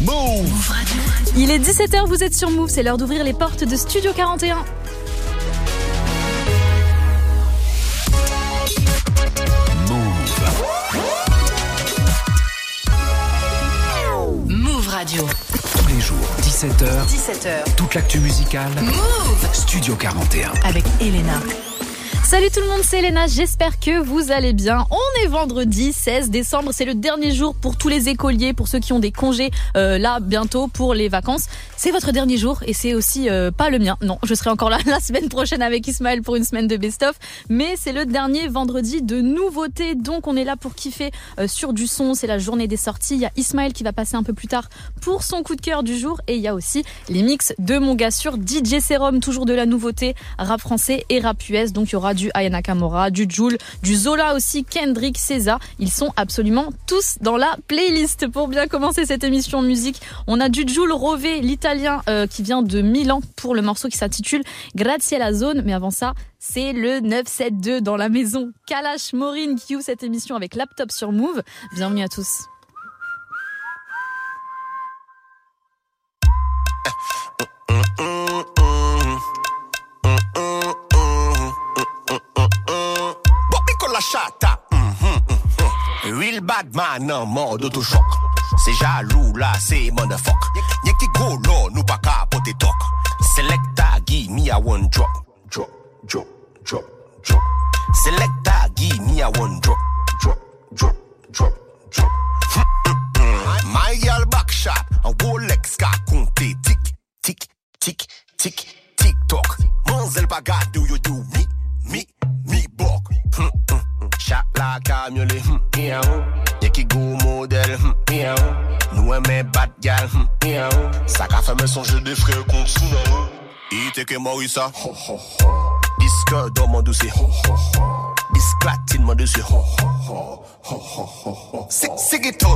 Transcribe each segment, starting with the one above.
Move Il est 17h, vous êtes sur Move, c'est l'heure d'ouvrir les portes de Studio 41. Move Radio. Tous les jours, 17h. 17h. Toute l'actu musicale. Move Studio 41. Avec Elena. Salut tout le monde, c'est Elena, j'espère que vous allez bien. On est vendredi 16 décembre, c'est le dernier jour pour tous les écoliers, pour ceux qui ont des congés euh, là bientôt pour les vacances. C'est votre dernier jour et c'est aussi euh, pas le mien. Non, je serai encore là la semaine prochaine avec Ismaël pour une semaine de best-of, mais c'est le dernier vendredi de nouveautés, donc on est là pour kiffer euh, sur du son, c'est la journée des sorties. Il y a Ismaël qui va passer un peu plus tard pour son coup de cœur du jour et il y a aussi les mix de mon gars sur DJ Serum, toujours de la nouveauté, rap français et rap US, donc il y aura du Ayana Kamora, du Joule, du Zola aussi, Kendrick, César. Ils sont absolument tous dans la playlist. Pour bien commencer cette émission musique, on a du Joule Rové, l'italien euh, qui vient de Milan pour le morceau qui s'intitule Grazie la zone. Mais avant ça, c'est le 972 dans la maison. Kalash Maureen qui ouvre cette émission avec Laptop sur Move. Bienvenue à tous. chata. Mm-hmm, Real bad man en mode autochoc. C'est jaloux là, c'est motherfuck. Y'a qui go là, nous pas capoter talk. Selecta, give me a one drop. Drop, drop, drop, drop. Selecta, give me a one drop. Drop, drop, drop, drop. My girl back shot, un Rolex qu'a compté. Tic, tic, tic, tic, tic toc. Manzel bagat, do you do me, me, me bok. Chat la kamyole, miaou. Y'a qui go modèle, miaou. Nous aimons bad gal, miaou. Ça me songer des frères contre Sunao. Ite que Morissa. Disque dans mon dossier. Disclatine mon dossier. C'est tout.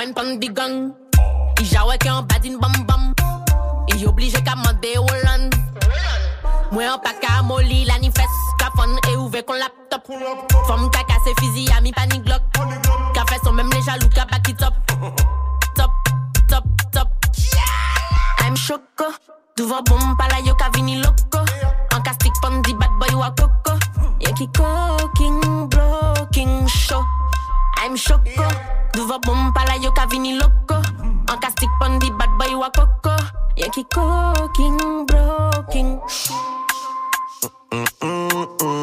Wine pon di gang. I jawe ke an bad in bam bam. I oblige ka mande Holland. Mwen an pa ka moli la ni fes. Ka fon e ouve kon laptop. Fom ka kase fizi a mi pani glock. Ka fe son même les jaloux ka back it up. Top, top, top. I'm choco. Duva bom pa la yo ka vini loco. An ka stick pon di bad boy wa coco. Yankee cooking, blocking show. I'm choco. Duva bom pa la yo ka vini loco. An ka stick pon di bad boy wa coco. Yankee cooking, blocking. Roberto mm, mm, mm,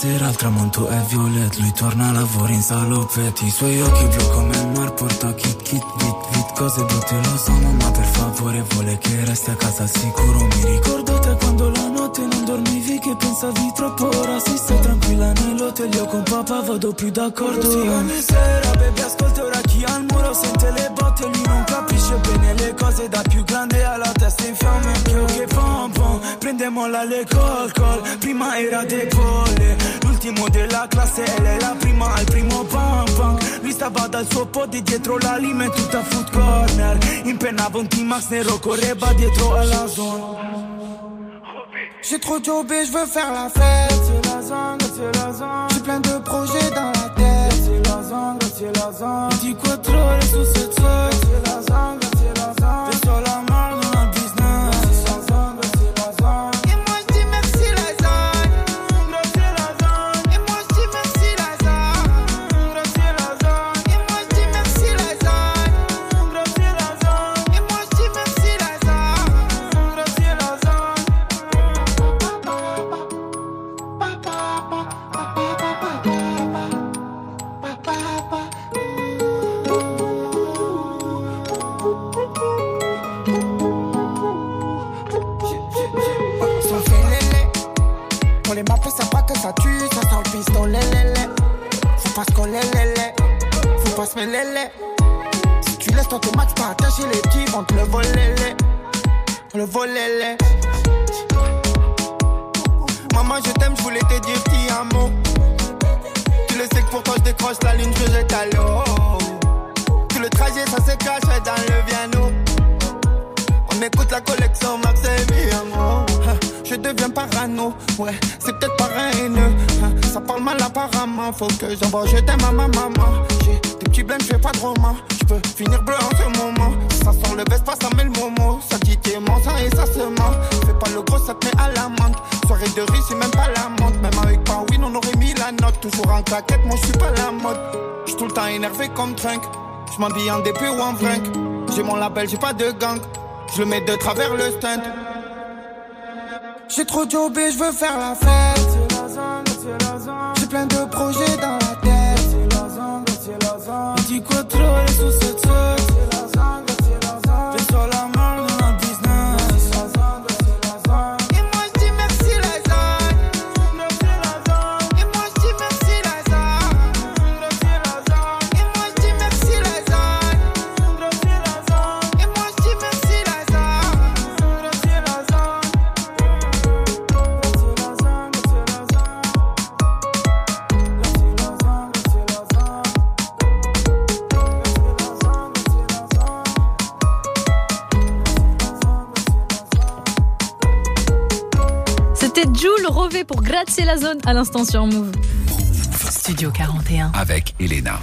poche Stasera il tramonto è violet Lui torna a lavoro in salopetti I suoi occhi blu come il mar porta kit kit vit vit Cose brutte lo so mamma per favore vuole che resti a casa sicuro Mi ricordo te quando la notte non dormivi che pensavi troppo. Ora si stai tranquilla nell'hotel io con papà vado più d'accordo. Sì ogni sera baby ascolta ora chi al muro sente le botte Lui non capisce bene le cose da più grande alla testa in fiamme. Anch'io che pom pom Prendemo la le col col Prima era decolle L'ultimo della classe e lei la prima al primo pam pam Lui stava dal suo podi dietro la lima e tutta food corner. Impennava un T-Max nero correva dietro alla zona J'ai trop jobé, je veux faire la fête. C'est la zone, c'est la zone. J'ai plein de projets dans la tête. C'est la zone, c'est la zone. Dis quoi trop les sous cette zone. Si tu laisses ton max pas attacher les petits, vont te le voler, Le voler, Maman, je t'aime, je voulais te dire petit amour. Tu le sais que pour toi, je décroche la ligne, je jette à l'eau. Tout le trajet, ça se cache dans le piano. On écoute la collection Max et amour je deviens parano. Ouais, c'est peut-être pas haineux. Hein. Ça parle mal apparemment. Faut que j'envoie, je t'aime à ma maman. Petits blèmes, je pas de roman. Je peux finir bleu en ce moment. Ça sent le veste, pas ça met le momo. Ça dit t'es sang et ça se ment. Fais pas le gros, ça te met à la menthe. Soirée de riz, c'est même pas la menthe. Même avec win on aurait mis la note. Toujours en claquette, moi je suis pas la mode. J'suis tout le temps énervé comme Trunk. J'm'habille en début ou en fringue. J'ai mon label, j'ai pas de gang. Je mets de travers le stunt. J'ai trop jobé, je veux faire la fête. J'ai plein de projets pour gratter la zone à l'instant sur Move. Studio 41 avec Elena.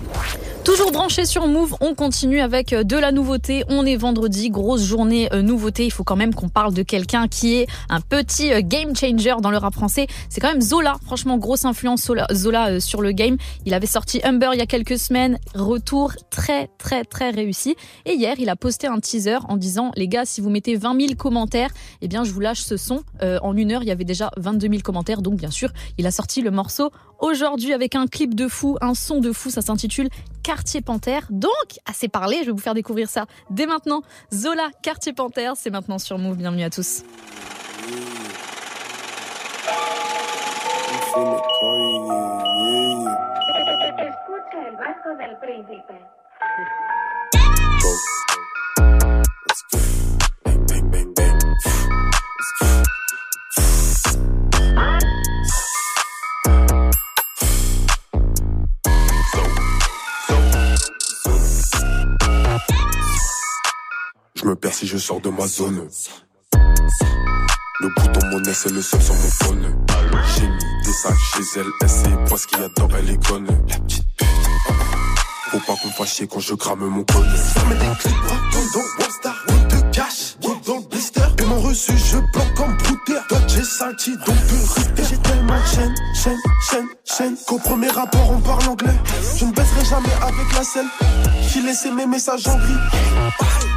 Toujours branché sur Move, on continue avec euh, de la nouveauté. On est vendredi, grosse journée euh, nouveauté. Il faut quand même qu'on parle de quelqu'un qui est un petit euh, game changer dans le rap français. C'est quand même Zola. Franchement, grosse influence Zola, sur le game. Il avait sorti Humber il y a quelques semaines. Retour très, très, très réussi. Et hier, il a posté un teaser en disant, les gars, si vous mettez 20 000 commentaires, eh bien, je vous lâche ce son. en une heure, il y avait déjà 22 000 commentaires. Donc, bien sûr, il a sorti le morceau aujourd'hui avec un clip de fou, un son de fou. Ça s'intitule Quartier Panthère. Donc, assez parlé, je vais vous faire découvrir ça dès maintenant. Zola, Quartier Panthère, c'est maintenant sur Move. Bienvenue à tous. Me perds si je sors de ma zone. Le bouton monnaie, c'est le seul sur mon phone. J'ai mis des sacs chez elle, elle sait pas ce qu'il y a dedans, elle est conne. La petite pute. Faut pas qu'on fasse chier quand je crame mon code. Ça met des clips, dans Wallstar, on te cache, dans le blister. Et mon reçu, je planque comme brouter. Toi, j'ai senti, donc peu J'ai tellement de chaîne, chaîne, chaîne, chaîne. Qu'au premier rapport, on parle anglais. Je ne baisserai jamais avec la selle. Qui laissait mes messages en gris.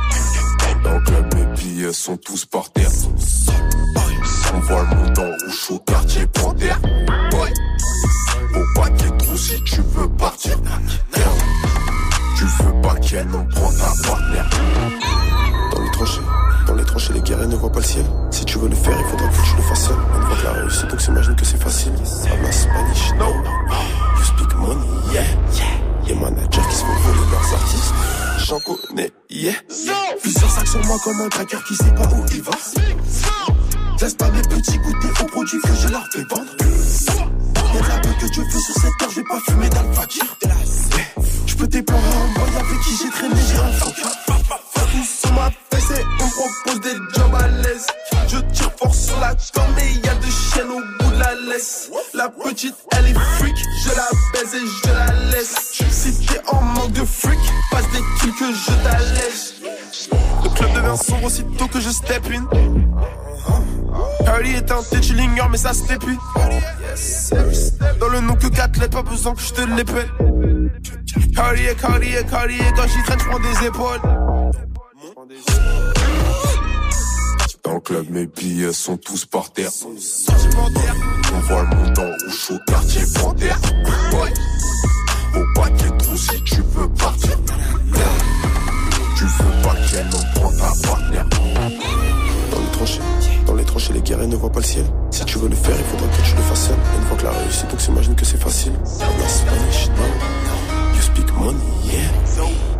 Dans le club, mes billets sont tous par terre. On voit le en rouge au quartier panthère. Faut pas qu'il trop si tu veux partir. Tu veux pas qu'elle en prend ta partenaire. Dans les tranchées, dans les tranchées, les guerriers ne voient pas le ciel. Si tu veux le faire, il faudra que tu le fasses seul. On voit que la réussite, donc s'imagine que c'est facile. la Spanish, no. You speak money, yeah. Les managers qui se font voler leurs artistes j'en connais, yeah. Plusieurs sacs sur moi comme un tracker qui sait pas où il va. Laisse pas mes petits goûter aux produits que je leur fais vendre. Y'a de la que Dieu fait sur cette terre, je pas fumer fakir. Je peux déplorer un boy avec qui j'ai traîné, j'ai un. Sur ma fesse et on propose des jobs à l'aise. Je tire fort sur la corde, mais y a de chiennes au bout de la laisse. La petite, elle est freak, je la baise et je la laisse. Aussitôt que je step in. Harry est un tu l'ignores, mais ça step in. Dans le nom que 4 lettres, pas besoin que je te l'épelle. Cartier, Cartier, Cartier, quand j'y traîne, j'prends des épaules. Dans le club, mes billets sont tous par terre. On voit le monde en rouge au quartier panthère. Y ait trop si tu veux partir. Tu veux pas ta partenaire. tranchées. Dans les tranchées, les guerriers ne voient pas le ciel. Si tu veux le faire, il faudra que tu le fasses seul. Une fois que la réussite, donc s'imagine que c'est facile. Spanish, no. You speak money, yeah.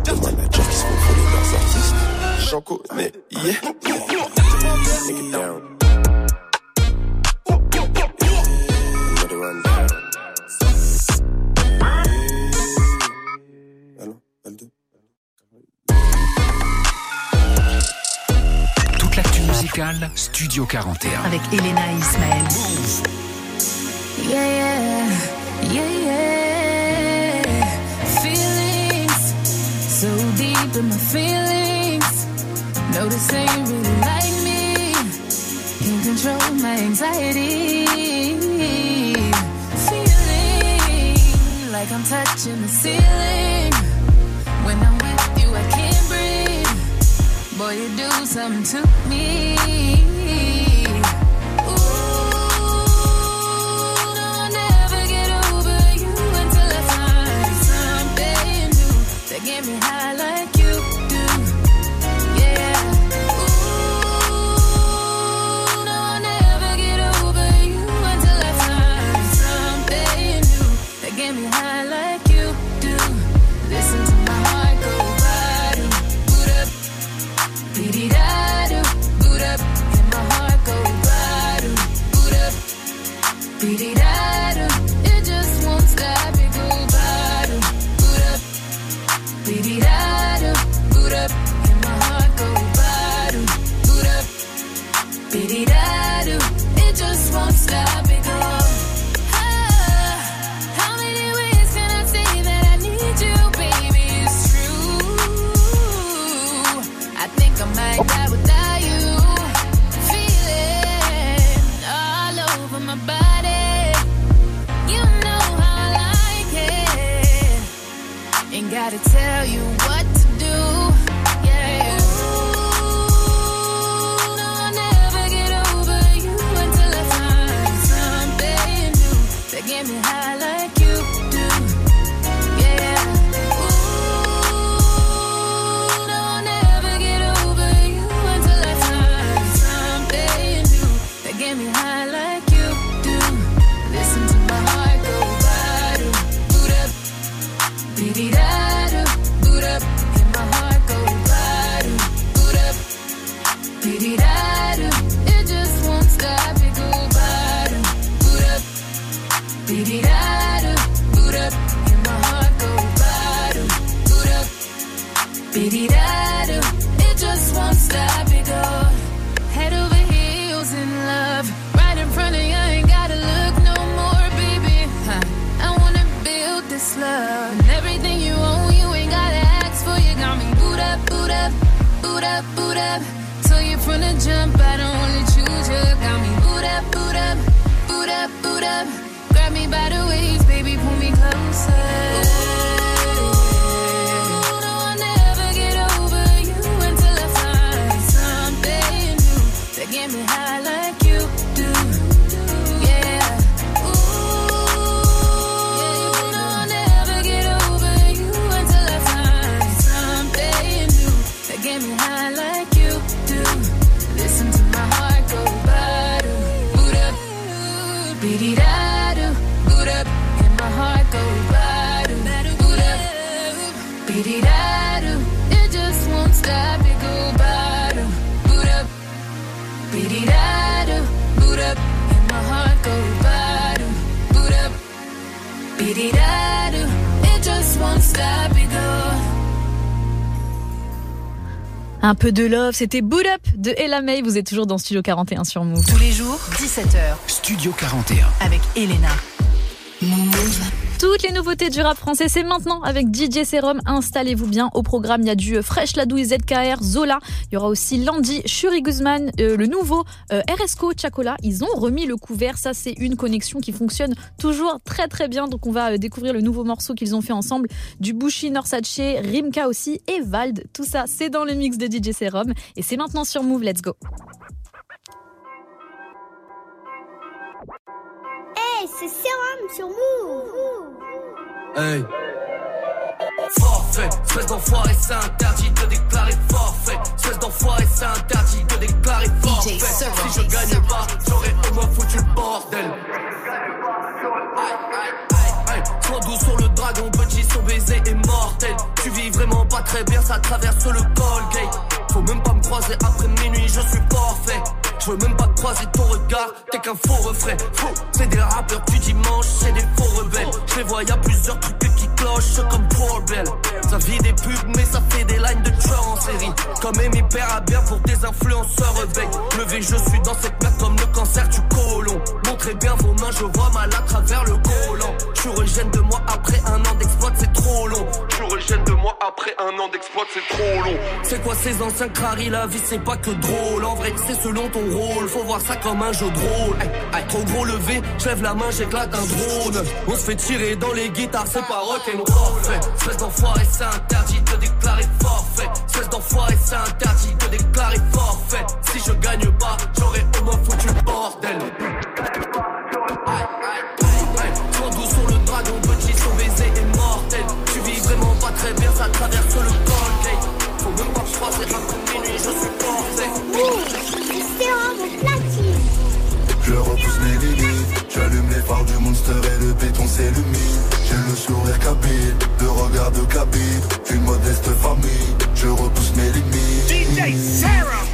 Des managers qui se font voler leurs artistes. J'en connais, yeah. Take it down. Studio 41. Avec Elena et Ismaël. Yeah, yeah, yeah, yeah. Feelings so deep in my feelings. Notice they really like me. Can't control my anxiety. Feeling like I'm touching the ceiling. Boy, you do something to me. I'll never get over you until I find something new to give me high Un peu de love, c'était Boot Up de Ella May. Vous êtes toujours dans Studio 41 sur Move. Tous les jours, 17h, Studio 41. avec Elena. Nouveautés du rap français, c'est maintenant avec DJ Serum. Installez-vous bien. Au programme, il y a du Fresh Ladouille ZKR, Zola. Il y aura aussi Landy, Shuri Guzman, euh, le nouveau euh, RSCO Chacola. Ils ont remis le couvert. Ça, c'est une connexion qui fonctionne toujours très très bien. Donc, on va euh, découvrir le nouveau morceau qu'ils ont fait ensemble. Du Bushi, Norsace, Rimka aussi et Vald. Tout ça, c'est dans le mix de DJ Serum. Et c'est maintenant sur Move. Let's go. Hey, c'est Serum sur Move. Hey. Forfait, espèce d'enfoiré, c'est interdit de déclarer forfait. Espèce d'enfoiré, c'est interdit de déclarer forfait. Si je gagne pas, j'aurais au moins foutu le bordel. Sois doux sur le dragon, petit, son baiser est mortel. Tu vis vraiment pas très bien, ça traverse le Colgate. Faut même pas me croiser après minuit, je suis forfait. Je veux même pas croiser ton regard, t'es qu'un faux refrain. Faux, c'est des rappeurs du dimanche, c'est des faux rebelles. Je les vois, y a plusieurs trucs qui clochent comme Bell. Ça vit des pubs, mais ça fait des lines de tueurs en série. Comme Amy bien pour des influenceurs rebelles. Levé, je suis dans cette merde comme le cancer du côlon. Montrez bien vos mains, je vois mal à travers le collant. Je régène de moi après un an d'exploit, c'est trop long. Je régène de moi après un an d'exploit, c'est trop long. C'est quoi ces anciens craris, la vie c'est pas que drôle. En vrai, c'est selon ton rôle, faut voir ça comme un jeu de rôle. Hey, hey, trop gros levé, j'lève la main, j'éclate un drone. On se fait tirer dans les guitares, c'est pas rock'n'roll. Espèce d'enfoiré, c'est interdit de déclarer forfait. Espèce d'enfoiré, c'est interdit de déclarer forfait. Si je gagne pas, j'aurais au moins foutu le bordel. Les phares du monster et le béton s'illumine. J'ai le sourire kabyle, le regard de kabyle, une modeste famille. Je repousse mes limites. DJ Sarah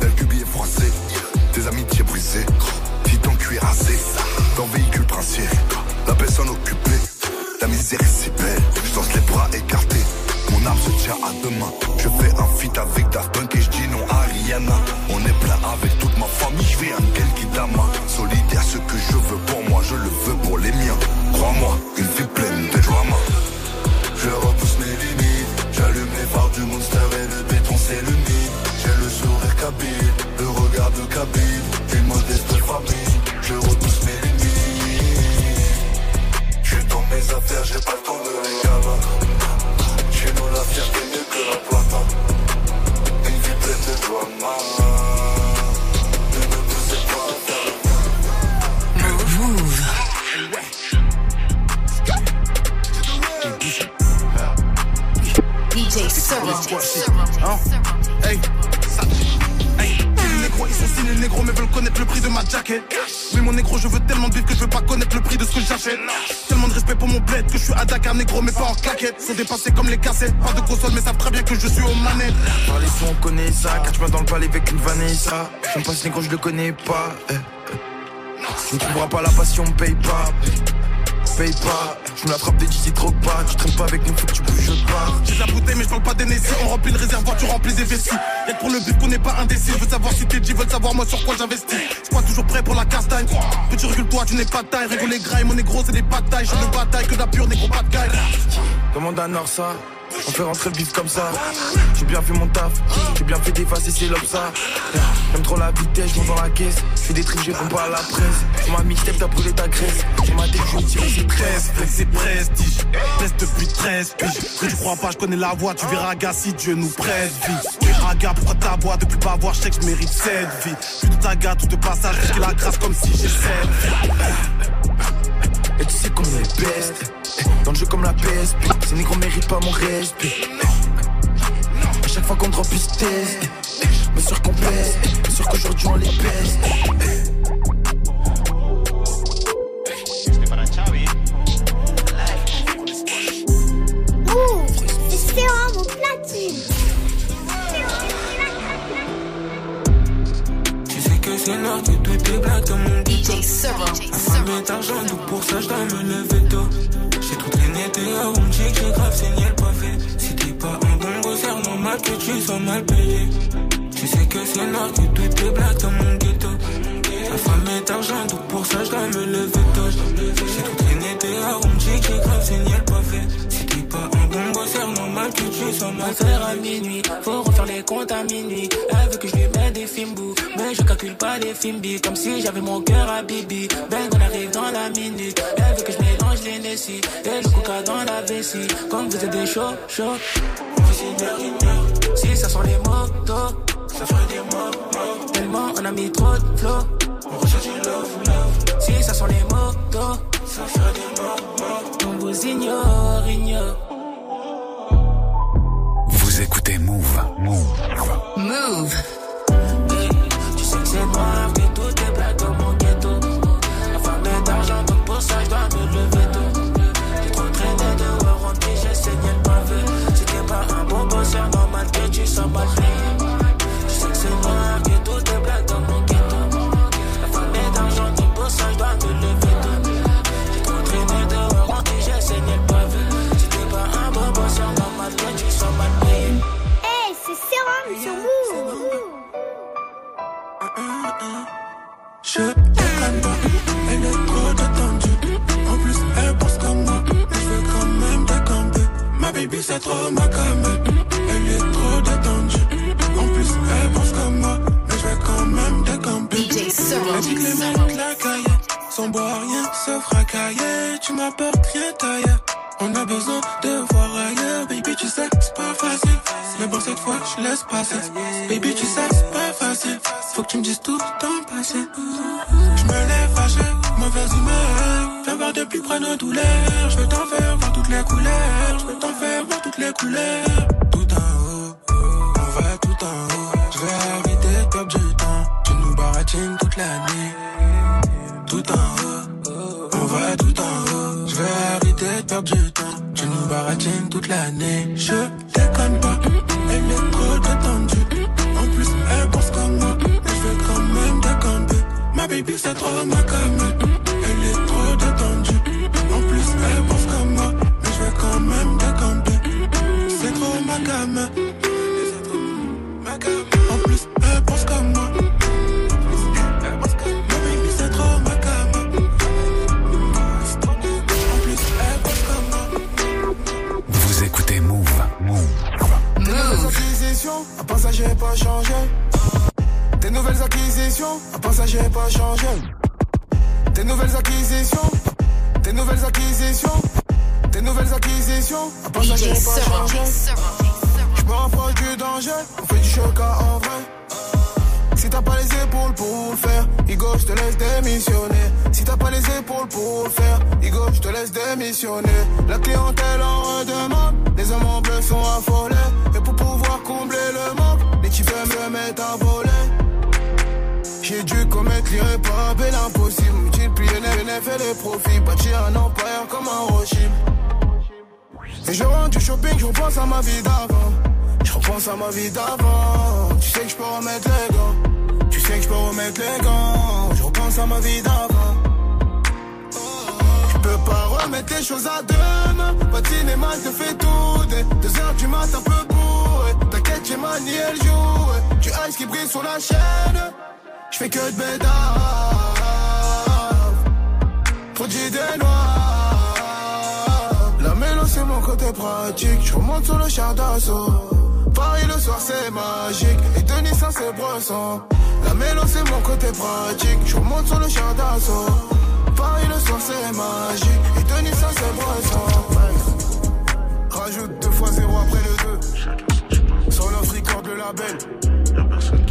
Belle cubier froissé, des amitiés brisées, fit en cuirassé, dans véhicule princier, la personne occupée, la misère est si belle, je danse les bras écartés. Mon âme se tient à deux mains. Je fais un feat avec Daft Punk et je dis non à Rihanna. On est plein avec toute ma famille, je fais un Genki Crois-moi, une vie pleine de drama. Je repousse mes limites, j'allume les phares du monster et le béton s'illumine. J'ai le sourire kabyle, le regard de kabyle, une modeste famille. Je repousse mes limites. Je suis dans mes affaires, j'ai pas le temps de les galas. Chez nous la fierté mieux que la plata Une vie pleine de drama Hein? Hey. Les ils sont signés négros mais veulent connaître le prix de ma jacket. Oui mon négro, je veux tellement de vivre que je veux pas connaître le prix de ce que j'achète. Tellement de respect pour mon bled que je suis à Dakar négro mais pas en claquette. Sont dépassés comme les cassettes, pas de console mais savent très bien que je suis aux manettes. Par les sons, on connaît ça. Quand tu m'as dans le palais avec une Vanessa. J'aime pas ce négro, je le connais pas. Eh, eh. Tu ne trouveras pas la passion, paye pas. Paye pas. Je me la frappe des d'ici trop pas. Tu traînes pas avec nous, faut que tu bouges pas. J'ai de la bouteille mais je parle pas d'Hennessy On remplit le réservoir, tu remplis des vessies Y'a que pour le but qu'on n'est pas indécis Je veux savoir si t'es dit, veulent savoir moi sur quoi j'investis Je suis toujours prêt pour la castagne Petit recule toi, tu n'es pas taille Rigole les grailles, mon négro c'est des batailles Je de bataille que de la pure négro pas de Demande à Norsa. On fait rentrer le comme ça. J'ai bien fait mon taf. J'ai bien fait d'effacer ces lobes ça. J'aime trop la vitesse, je dans la caisse. Je fais des trucs, je réponds pas à la presse. Sur ma mixtape, t'as brûlé ta graisse. Sur ma tête, je vais tirer ses tresses. c'est prestige Laisse depuis 13 piges tu crois pas, je connais la voix Tu verras gars si Dieu nous prête vie Raga, pourquoi t'aboies depuis pas avoir Je que je mérite cette vie Plus de taga, tout de passage Risquer la grâce comme si j'ai cette Et tu sais qu'on est best. Dans le jeu comme la PSP. Ces négros méritent pas mon respect. À chaque fois qu'on drop, ils se taisent. Mais sûr qu'on pèse. Mais sûr qu'aujourd'hui on les baisse. C'est vraiment platine. Tu sais que tout est black dans mon DJ Serra. Ma femme est argent, donc pour ça je dois me lever tôt. J'ai dehors, que j'ai grave saigné le pavé. Si t'es pas un bon gros, c'est normal que tu sois mal payé. Tu sais que c'est noir, que tout est black dans mon ghetto. Ma femme est argent, donc pour ça je dois me lever tôt. J'ai tout traîné dehors, on me dit que j'ai grave saigné le pavé. Si t'es pas un bon c'est normal que tu sois mal payé. à minuit, faut refaire les comptes à minuit. Elle veut que je lui mette des films bouts, mais je calcule pas les films bi comme si j'avais mon cœur à Bibi. Ben on arrive dans la minute, elle veut que je mélange et le coca dans la vessie. Comme vous êtes des chauds, chauds, fait. Si ça sent les motos, ça ferait des mots, Tellement on a mis trop de flow, on recherche du love, love. Si ça sent les motos, ça ferait des mots, On vous ignore, ignore. écoutez Move. Move. Move. Tu sais que c'est noir, que tout est black dans Je déconne pas, elle est trop détendue. En plus, elle pense comme moi, mais je veux quand même décamper. Ma baby, c'est trop ma cam. Elle est trop détendue. En plus, elle pense comme moi, mais je veux quand même décamper. Elle dit que les mecs la caille, sans boire rien, se fracailler. Tu m'apportes rien taille. On a besoin de voir ailleurs, baby, tu sais, c'est pas facile. Mais bon, cette fois, je laisse passer. Baby, tu sais, c'est pas facile. Faut que tu me dises tout ton passé. Je me lève fâché, mauvaise humeur. Viens voir de plus près nos douleurs. Je veux t'en faire voir toutes les couleurs. Je veux t'en faire voir toutes les couleurs. Tout en haut, on va tout en haut. Je vais arrêter de du temps. Tu nous baratines toute l'année. Tout en haut, Je vais arrêter de du temps. Tu nous baratines toute l'année. Je déconne pas, elle est trop détendue. En plus, elle pense comme moi, mais je veux quand même décamper. Ma baby, c'est trop ma cam. Elle est trop détendue. En plus, elle pense comme moi, mais je veux quand même décamper. C'est trop ma cam. C'est trop ma cam. En plus, elle pas changé. Tes nouvelles acquisitions, à part ça j'ai pas changé. Tes nouvelles acquisitions, tes nouvelles acquisitions, tes nouvelles acquisitions, à part ça j'ai pas changé. Je me rapproche du danger, on fait du chocat en vrai. Si t'as pas les épaules pour le faire, Igo, je te laisse démissionner. Si t'as pas les épaules pour le faire, Igo, je te laisse démissionner. La clientèle en redemande, les hommes en bleu sont affolés. Et pour pouvoir combler le manque, types aiment me mettre à voler. J'ai dû commettre l'irréparable et l'impossible. Multiplier les et les profits. Bâtir un empire comme un Rothschild. Et je rentre du shopping, je repense à ma vie d'avant. Je repense à ma vie d'avant. Tu sais que je peux remettre les gants. Tu sais que je peux remettre les gants. Je repense à ma vie d'avant. Peux pas remettre les choses à demain. De cinéma, je te fais tout. Des deux heures du mat, un peu. T'inquiète, j'ai manié le jour. Du ice qui brille sur la chaîne. Je fais que de bédave. Trop d'idées noires. La mélo, c'est mon côté pratique. Je remonte sur le char d'assaut. Paris le soir, c'est magique. Et Denis, ça, c'est bresson. La mélo, c'est mon côté pratique. Je remonte sur le char d'assaut. Paris le soir, c'est magique. Et Denis, ça, c'est bresson. Le label.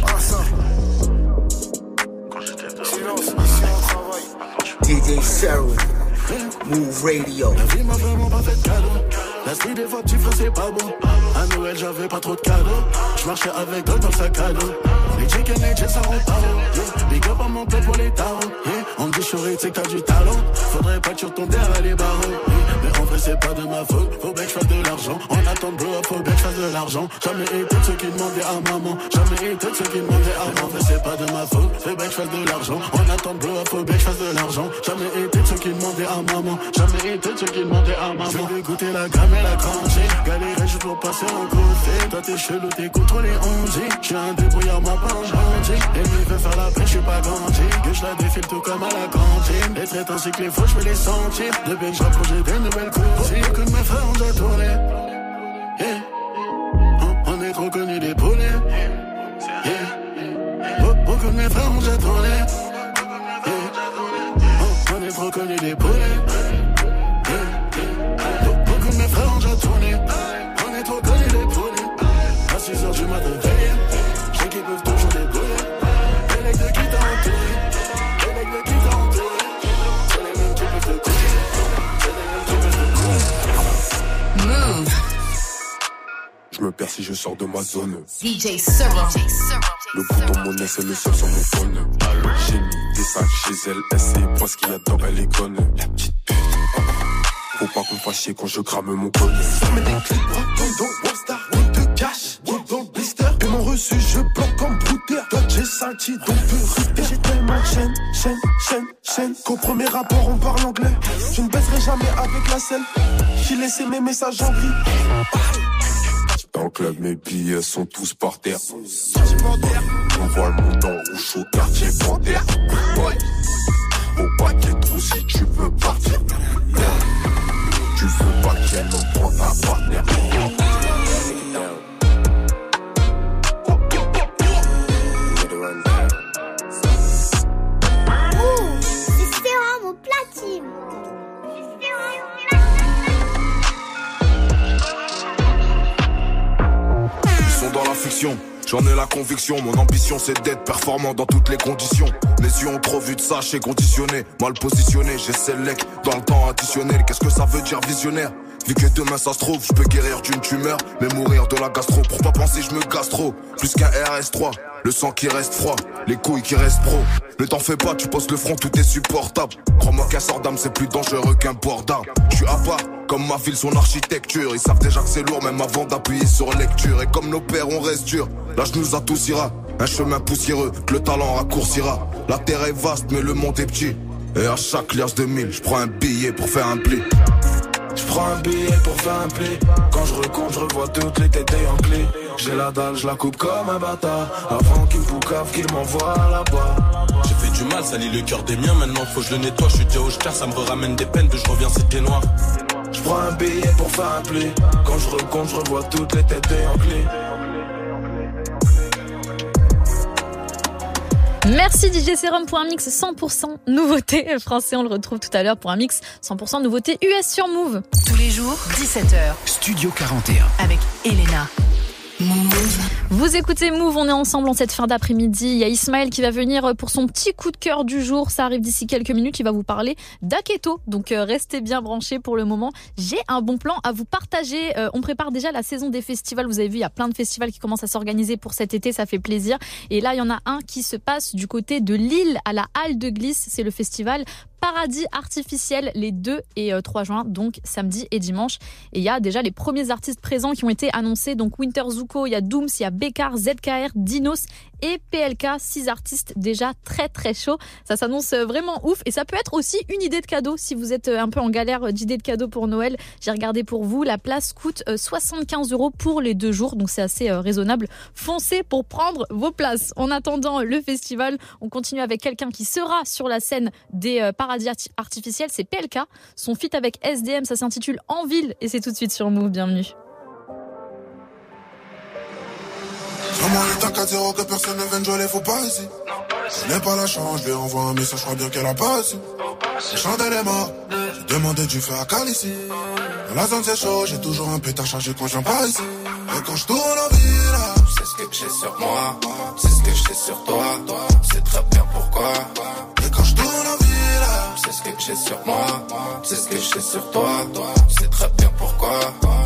Ah, ça. Silence, ici on travaille. DJ Sherwood, Move Radio. La vie m'a vraiment pas fait de cadeau. La street des fois petits frères c'est pas beau. À Noël j'avais pas trop de cadeaux. Je marchais avec d'autres dans le sac à dos. Les chicken et jets ça roule pas. Yeah. Big up à mon peuple pour les tarots. Yeah. On me dit chérie tu que t'as du talent. Faudrait pas que tu retombes derrière les barreaux. Yeah. Mais en vrai c'est pas de ma faute. Faut bien que je fasse de l'argent. En attendant blow up, faut bien que je fasse de l'argent. Jamais été de ceux qui demandaient à maman. Jamais été de ceux qui demandaient à maman. En vrai c'est pas de ma faute. Faut bien que je fasse de l'argent. En attendant blow up, faut bien que je fasse de l'argent. Jamais été de ceux qui demandaient à maman. Jamais été de ceux qui demandaient à maman. Je vais goûter la gamme et la crunchy. Galérer juste pour passer un de fil. Toi t'es chelou, t'es contre les 11 J'suis un débrouillard, gentil. Et lui veut faire la paix, j'suis pas gentil. Que je la défile tout comme à la cantine. Les traits ainsi que les faux, j'vais les sentir. Depuis que j'approche des nouvelles courses. Que mes frères ont tourné. On- est trop connus des poulets. Yeah. Be- Beaucoup de mes frères ont tourné. On est trop connus des poulets. Je me perds si je sors de ma zone. DJ Serum. Le bouton monnaie, c'est le seul sur mon phone. J'ai mis des sacs chez elle, elle sait pas ce qu'il y a dedans, elle est conne. La petite pute. Faut pas qu'on fasse chier quand je crame mon code. Ferme des clips, dans Webstar. On te cache, on dans le blister. Paiement reçu, je bloque comme brouter. Toi, j'ai senti, donc peu Et j'ai tellement de chaîne, chaîne, chaîne, chaîne. Qu'au premier rapport, on parle anglais. Je ne baisserai jamais avec la selle. J'ai laissé mes messages en gris. Dans le club, mes billets sont tous par terre. On voit le en rouge au quartier panthère. Au paquet trous si tu veux partir. Tu veux pas qu'elle me prend ta partenaire. Dans la fiction. J'en ai la conviction, mon ambition c'est d'être performant dans toutes les conditions. Les yeux ont trop vu de ça, j'ai conditionné, mal positionné, j'ai select dans le temps additionnel. Qu'est-ce que ça veut dire visionnaire? Vu que demain ça se trouve, je peux guérir d'une tumeur, mais mourir de la gastro. Pour pas penser, je me gastro. Plus qu'un RS3, le sang qui reste froid, les couilles qui restent pro. Ne t'en fais pas, tu poses le front, tout est supportable. Crois-moi qu'un sort d'âme c'est plus dangereux qu'un port d'arme. Je à part, comme ma ville, son architecture. Ils savent déjà que c'est lourd, même avant d'appuyer sur lecture. Et comme nos pères, on reste dur. L'âge nous adoucira, un chemin poussiéreux, que le talent raccourcira. La terre est vaste, mais le monde est petit. Et à chaque liasse de mille, je prends un billet pour faire un pli. Je prends un billet pour faire un pli. Quand je recompte, je revois toutes les têtes en clé. J'ai la dalle, je la coupe comme un bâtard. Avant qu'il me poucave, qu'il m'envoie là-bas. J'ai fait du mal, ça lit le cœur des miens. Maintenant faut que je le nettoie. Je suis déjà au ça me ramène des peines. De je reviens, c'était noir. Je prends un billet pour faire un pli. Quand je recompte, je revois toutes les têtes en clé. Merci DJ Serum pour un mix 100% nouveauté français. On le retrouve tout à l'heure pour un mix 100% nouveauté US sur Move. Tous les jours, 17h. Studio 41. Avec Elena. Vous écoutez Move, on est ensemble en cette fin d'après-midi. Il y a Ismaël qui va venir pour son petit coup de cœur du jour. Ça arrive d'ici quelques minutes. Il va vous parler d'Aketo. Donc euh, restez bien branchés pour le moment. J'ai un bon plan à vous partager. Euh, on prépare déjà la saison des festivals. Vous avez vu, il y a plein de festivals qui commencent à s'organiser pour cet été. Ça fait plaisir. Et là, il y en a un qui se passe du côté de Lille à la Halle de Glisse. C'est le festival Paradis artificiel les 2 et euh, 3 juin, donc samedi et dimanche. Et il y a déjà les premiers artistes présents qui ont été annoncés. Donc Winter Zuko, il y a Dooms, il y a Bekar, ZKR, Dinos et PLK. Six artistes déjà très très chauds. Ça s'annonce euh, vraiment ouf. Et ça peut être aussi une idée de cadeau si vous êtes euh, un peu en galère d'idées de cadeaux pour Noël. J'ai regardé pour vous. La place coûte 75 euros pour les deux jours. Donc c'est assez raisonnable. Foncez pour prendre vos places. En attendant le festival, on continue avec quelqu'un qui sera sur la scène des Paradis artificiel, c'est PLK. Son feat avec SDM, ça s'intitule En ville et c'est tout de suite sur Move. Bienvenue. Comment est un 4-0 que personne ne vienne jouer, faut pas ici. Je n'ai pas la chance, je lui envoie un message, je crois bien qu'elle a pas ici. Le chandelle est mort, j'ai demandé du feu à Cal ici. Dans la zone c'est chaud, j'ai toujours un pétard chargé quand j'en pas ici. Et quand je tourne en ville, sais ce que j'ai sur moi, c'est ce que j'ai sur toi, c'est très bien pourquoi. Et quand je tourne en ville, c'est ce que j'ai sur moi, c'est ce que j'ai sur toi, c'est très bien pourquoi.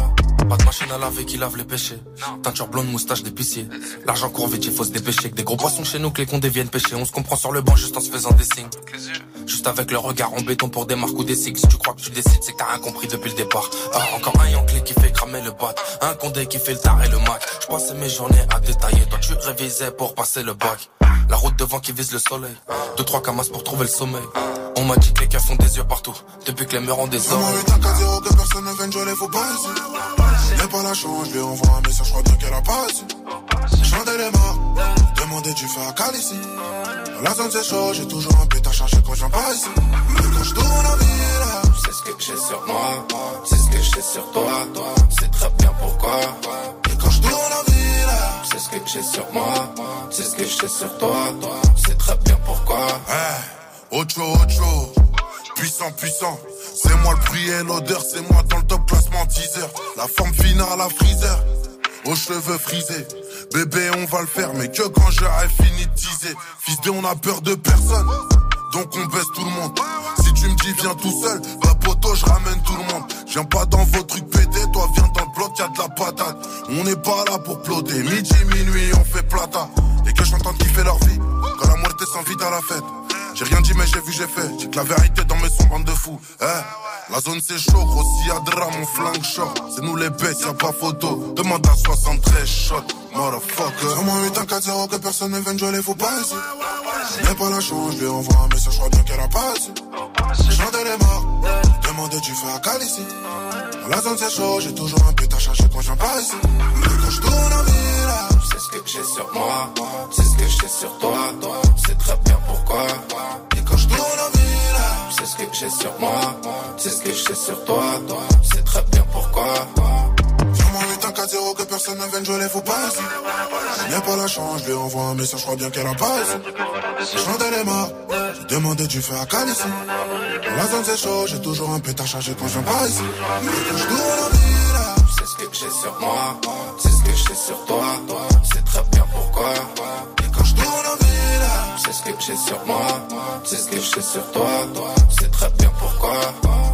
Pas de machine à laver qui lave les péchés. Teinture blonde, moustache d'épicier. L'argent court vite, il faut se dépêcher. Que des gros poissons chez nous, que les condés viennent pêcher. On se comprend sur le banc juste en se faisant des signes. Juste avec le regard en béton pour des marques ou des signes. Si tu crois que tu décides, c'est que t'as rien compris depuis le départ. Ah, encore un Yankee qui fait cramer le bat. Un condé qui fait le tar et le mac. Je passais mes journées à détailler. Toi, tu révisais pour passer le bac. La route devant qui vise le soleil. Deux, trois camas pour trouver le sommeil. On m'a dit que les cas font des yeux partout. Depuis que les murs ont des oreilles. 4-0 que personne ne vienne jouer, faut pas ici. Je n'ai pas la chance, je lui envoie un message, je crois bien qu'elle a pas ici. Le chandelle est mort, j'ai demandé du feu à Cal ici. Dans la zone c'est chaud, j'ai toujours un pétard chargé quand j'en pas ici. Et quand je tourne en ville, C'est ce que j'ai sur moi, c'est ce que j'ai sur toi, c'est très bien pourquoi. Et quand je tourne en ville, c'est ce que j'ai sur moi, c'est ce que j'ai sur toi, c'est très bien pourquoi. Hey, Ocho, puissant, puissant. C'est moi le prix et l'odeur, c'est moi dans le top classement teaser. La forme finale à freezer, aux cheveux frisés. Bébé, on va le faire, mais que quand j'aurai fini de teaser. Fils de, on a peur de personne, donc on baisse tout le monde. Si tu me dis viens tout seul, bah je ramène tout le monde. Viens pas dans vos trucs pétés, toi viens dans le bloc, y'a de la patate. On On n'est pas là pour ploter. Midi, minuit, on fait plata. Et que j'entends kiffer leur vie. Quand la moitié s'invite à la fête. J'ai rien dit, mais j'ai vu, j'ai fait. J'ai que la vérité dans mes sons, bande de fous. Eh, la zone c'est chaud, gros, s'il y a drame, mon flingue short. C'est nous les bêtes, y'a pas photo. Demande à 73 shots, motherfucker. Sur mon 8 4 0 que personne ne vienne jouer les faux pas ici. J'ai pas la chance, je lui envoie un message, je crois bien qu'elle a pas ici. Chanter les morts, demander du feu à Cali ici. Dans la zone c'est chaud, j'ai toujours un pétard chargé quand j'en pas ici. Mais quand je tourne en ville, que j'ai sur moi, c'est ce que j'ai sur toi. C'est très bien pourquoi. Et quand je tourne en ville, C'est ce que j'ai sur moi, c'est ce que j'ai sur toi. C'est très bien pourquoi. Sur mon 8 4 0 que personne ne vienne jouer les faux pas. J'ai pas la chance, je lui envoie un message, je crois bien qu'elle a pas ici. Chanter les morts, j'ai demandé du feu à ici. Dans la zone c'est chaud, j'ai toujours un pétard chargé quand je viens pas ici. Mais quand je tourne en ville, ce que j'ai sur moi, c'est ce que j'ai sur toi. C'est très bien pourquoi. Et quand je tourne en ville, C'est ce que j'ai sur moi, c'est ce que j'ai sur toi. C'est très bien pourquoi.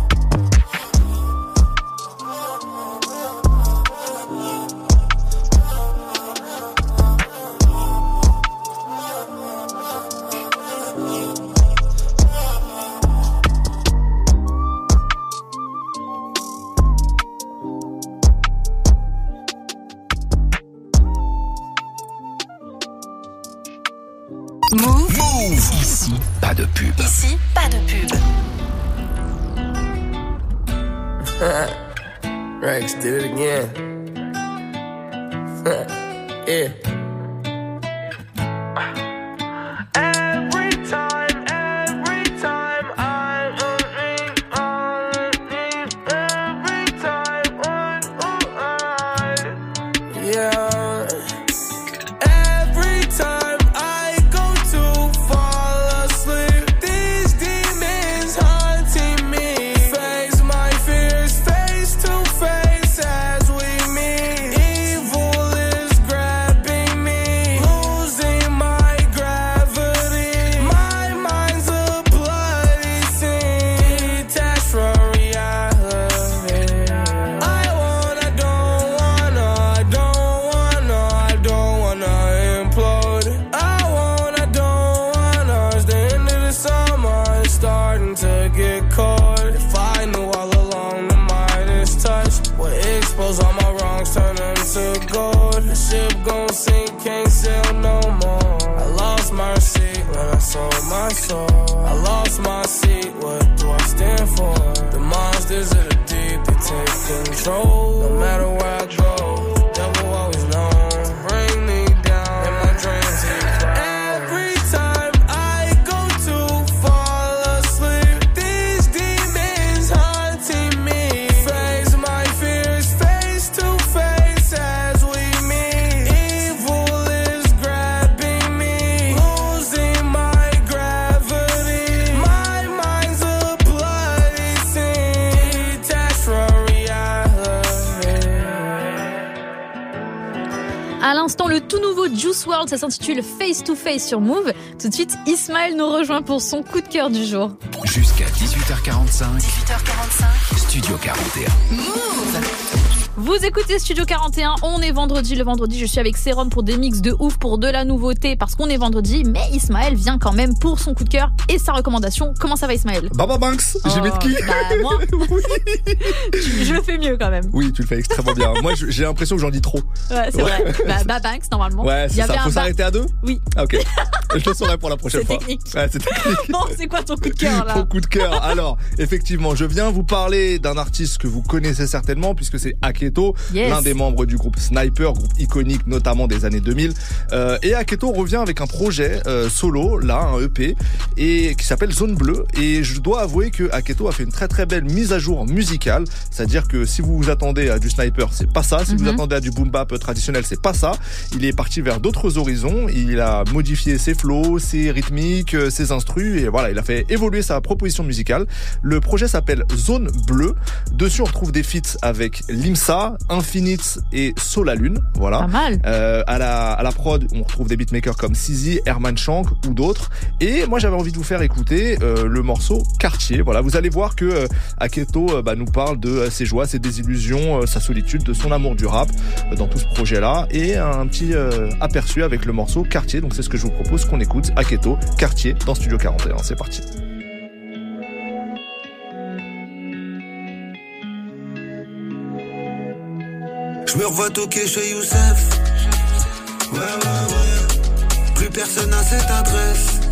Sur Move. Tout de suite, Ismaël nous rejoint pour son coup de cœur du jour. Jusqu'à 18h45. 18h45. Studio 41. Move. Vous écoutez Studio 41, on est vendredi. Le vendredi, je suis avec Serum pour des mix de ouf, pour de la nouveauté, parce qu'on est vendredi. Mais Ismaël vient quand même pour son coup de cœur et sa recommandation. Comment ça va, Ismaël? Baba Banks, j'ai mis de qui? Bah, moi, je, je le fais mieux quand même. Oui, tu le fais extrêmement bien. Moi, j'ai l'impression que j'en dis trop. Ouais, c'est vrai. Bah, bah, Banks, normalement. Ouais, c'est ça. Faut s'arrêter à deux? Oui. Ah, ok. Je le saurai pour la prochaine fois. technique. Ouais, c'est technique. Bon, c'est quoi ton coup de cœur là? Mon coup de cœur. Alors, effectivement, je viens vous parler d'un artiste que vous connaissez certainement puisque c'est Aketo, Yes. l'un des membres du groupe Sniper, groupe iconique notamment des années 2000. Euh, et Aketo revient avec un projet euh, solo, là, un EP, et qui s'appelle Zone Bleue. Et je dois avouer que Aketo a fait une très très belle mise à jour musicale. C'est-à-dire que si vous vous attendez à du Sniper, c'est pas ça. Si vous Mhm. attendez à du boom bap traditionnel, c'est pas ça. Il est parti vers d'autres horizons. Il a modifié ses flows, ses rythmiques, euh, ses instrus, et voilà, il a fait évoluer sa proposition musicale. Le projet s'appelle Zone Bleue. Dessus, on retrouve des feats avec Limsa, Infinite et Solalune. Voilà. Pas mal. Euh, à la à la prod, on retrouve des beatmakers comme Sizi, Herman Shank ou d'autres. Et moi, j'avais envie de vous faire écouter euh, le morceau Quartier. Voilà, vous allez voir que euh, Aketo euh, bah, nous parle de ses joies, ses désillusions, sa solitude, de son amour du rap dans tout ce projet-là, et un petit aperçu avec le morceau Quartier. Donc c'est ce que je vous propose qu'on écoute. Aketo, Quartier dans Studio 41. C'est parti. Je me revois toquer chez Youssef. Ouais, ouais, ouais. Plus personne n'a cette adresse.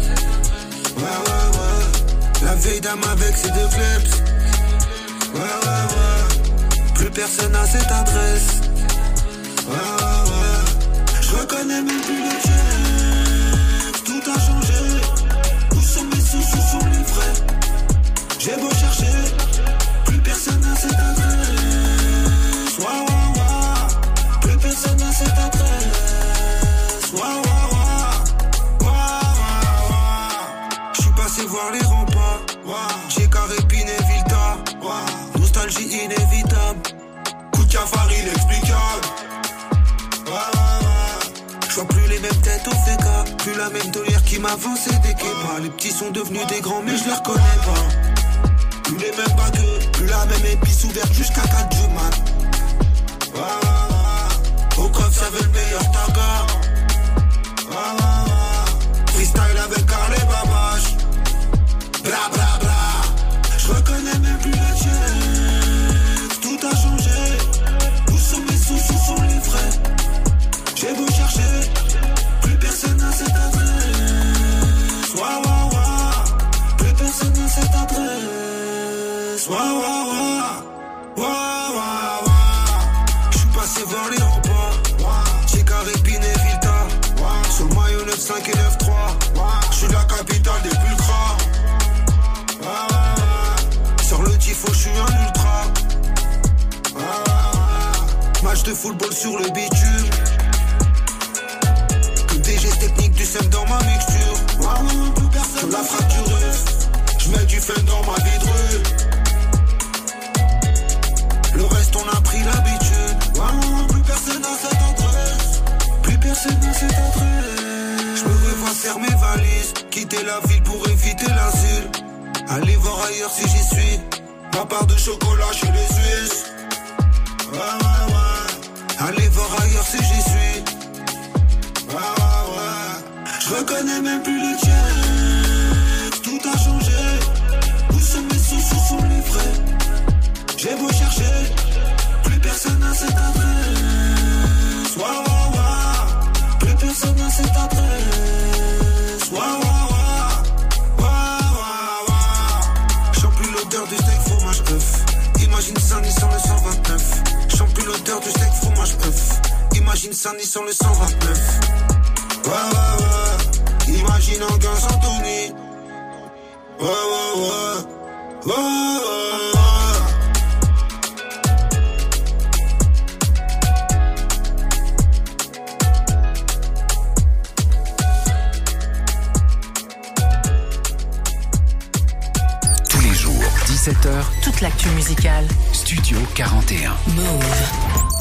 Ouais, ouais, ouais. La vieille dame avec ses deux clubs. Ouais, ouais, ouais. Plus personne n'a cette adresse. Ouais, ouais, ouais. Je reconnais même plus le chef. Tout a changé. Où sont mes sous, où sont les vrais? J'ai beau chercher. Plus personne n'a cette adresse. Les remparts. J'ai Carépine et Vilta. Nostalgie inévitable. Coup de cafard inexplicable. Ouais. Je vois plus les mêmes têtes au féca. Plus la même tolière qui m'avance et des pas. Les petits sont devenus des grands, mais je les reconnais pas. Plus les mêmes bagueux. Plus la même épice ouverte jusqu'à 4 du mat. Au coffre, ça veut le meilleur taga. Adresse. Ouais, ouais, ouais. Ouais, ouais, ouais. Je suis passé voir les remparts. J'ai Carépine et Vilta. Sur le maillot 9-5 et 9-3. Je suis la capitale des ouais. Sur le tifo, je suis un ultra. Match de football sur le bitume. Que des gestes techniques du sem dans ma mixture. Je la fractureuse. Je mets du fun dans ma vie cette adresse. Je me revois faire mes valises. Quitter la ville pour éviter l'asile. Aller voir ailleurs si j'y suis. Ma part de chocolat chez les Suisses. Ouais, ouais, ouais. Aller voir ailleurs si j'y suis. Je reconnais même plus le chef. Tout a changé. Ni sans le 129. Ouais, ouais, ouais. Imagine un gars sans Tony. Ouais, ouais, ouais. Ouais, ouais, ouais. Tous les jours, 17h, Toute l'actu musicale. Studio 41. Move.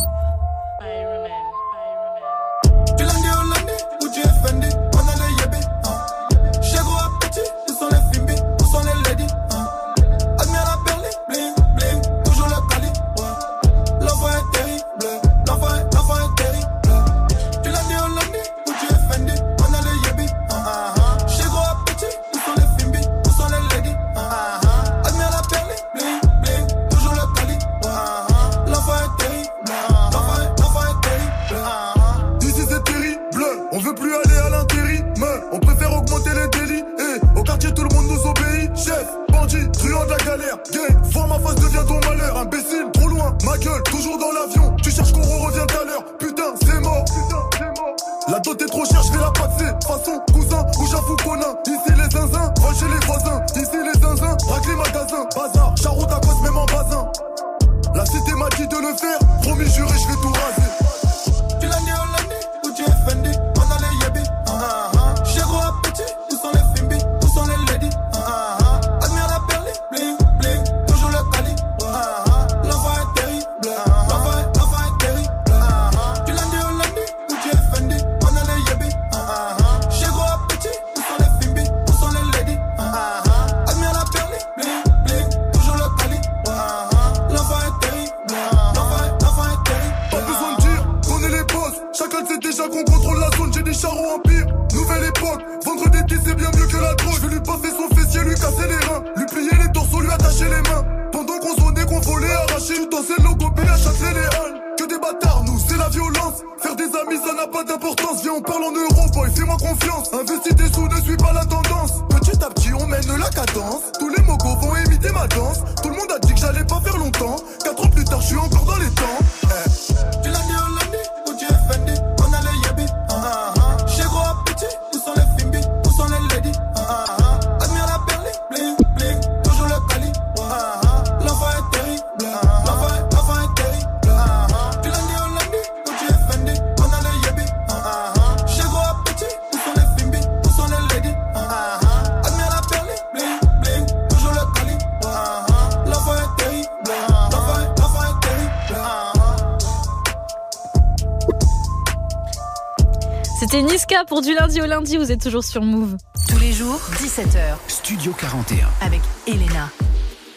C'était Niska pour du lundi au lundi, vous êtes toujours sur Move. Tous les jours, 17h. Studio 41. Avec Elena.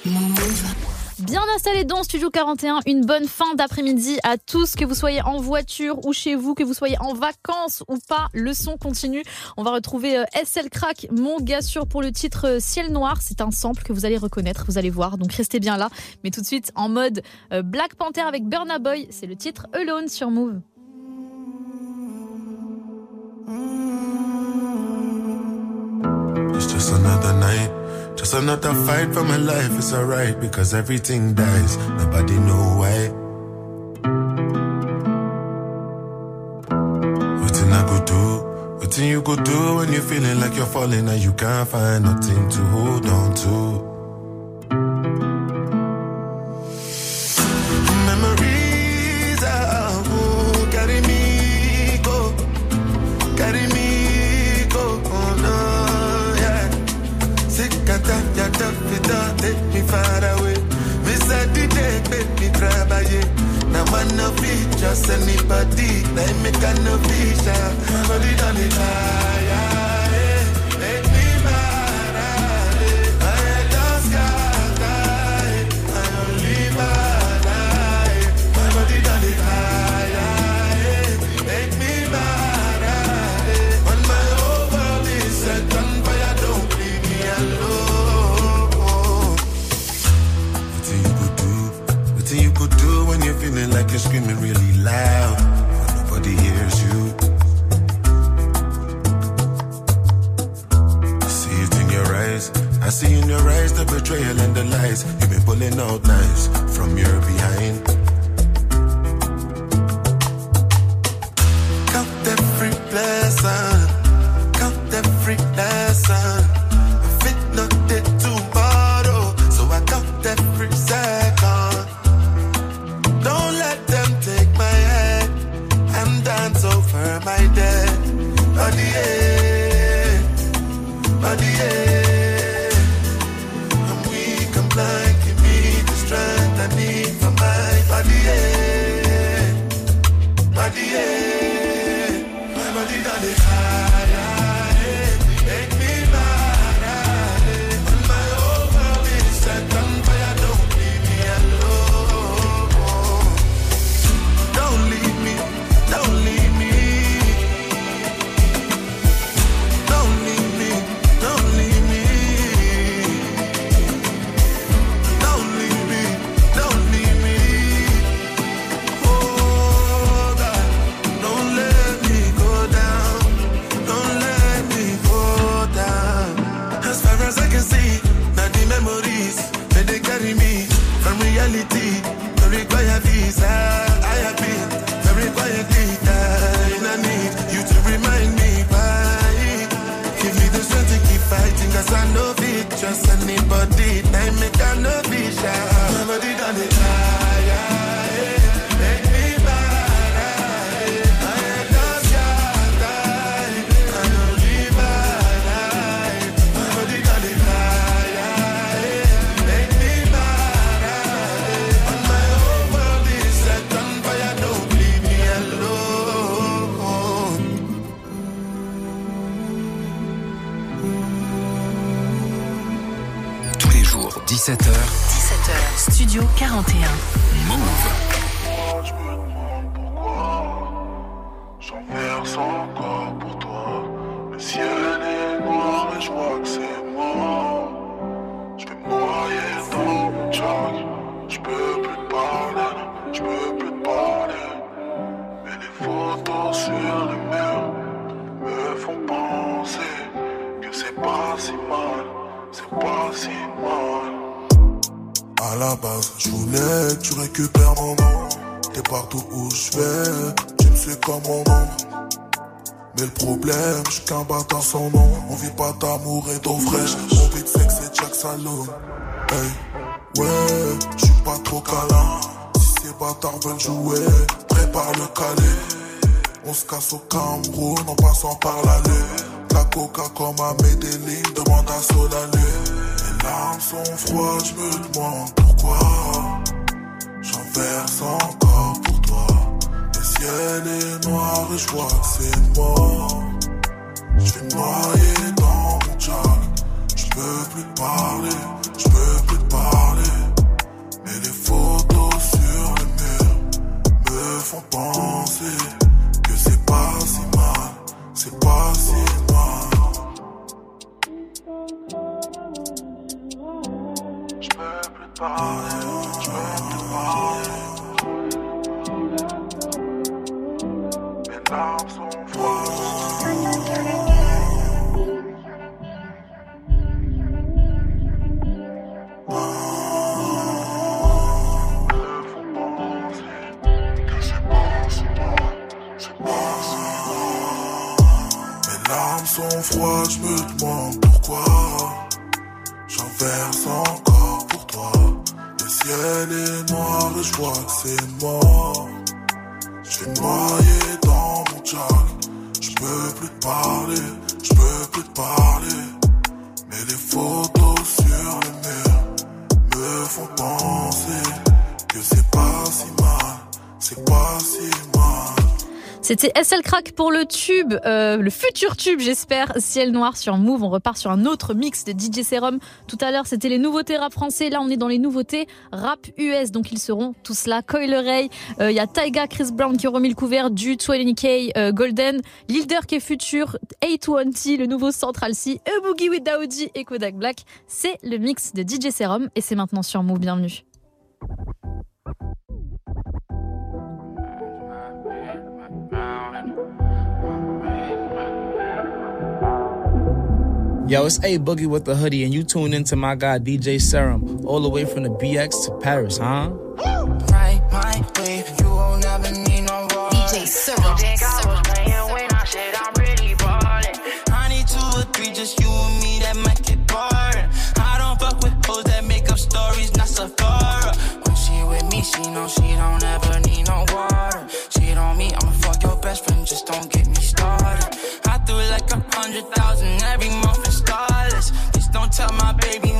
Move. Bien installé dans Studio 41, une bonne fin d'après-midi à tous, que vous soyez en voiture ou chez vous, que vous soyez en vacances ou pas, le son continue. On va retrouver euh, SL Crack, mon gars sûr pour le titre euh, Ciel Noir. C'est un sample que vous allez reconnaître, vous allez voir, donc restez bien là. Mais tout de suite en mode euh, Black Panther avec Burna Boy, c'est le titre Alone sur Move. It's just another night, just another fight for my life. It's alright because everything dies. Nobody know why. What's I go do? What you go do when you're feeling like you're falling and you can't find nothing to hold on to? just anybody. Let me kind no vision. Put it ah, the. like you're screaming really loud, but nobody hears you. I see it in your eyes. I see in your eyes the betrayal and the lies. You've been pulling out knives from your behind. Count every blessing. C'était SL Crack pour le tube, euh, le futur tube, j'espère. Ciel noir sur Move. On repart sur un autre mix de DJ Serum. Tout à l'heure, c'était les nouveautés rap français. Là, on est dans les nouveautés rap US. Donc, ils seront tous là. Coil Ray, il y a Taiga, Chris Brown qui ont remis le couvert, du 20K, euh, Golden, Lil Durk est futur, A20, le nouveau Central C, A Boogie with Daoudi et Kodak Black. C'est le mix de DJ Serum et c'est maintenant sur Move. Bienvenue. Yo, it's A Boogie with the hoodie, and you tune into my guy DJ Serum, all the way from the BX to Paris, huh? Right, my way, you won't never need no water. DJ Serum. Think I was playing when I said I'm really ballin'. I need two or three, just you and me that might get bored. I don't fuck with hoes that make up stories, not Sephora. When she with me, she know she don't ever need no water. Hundred thousand every month in starless. Just don't tell my baby.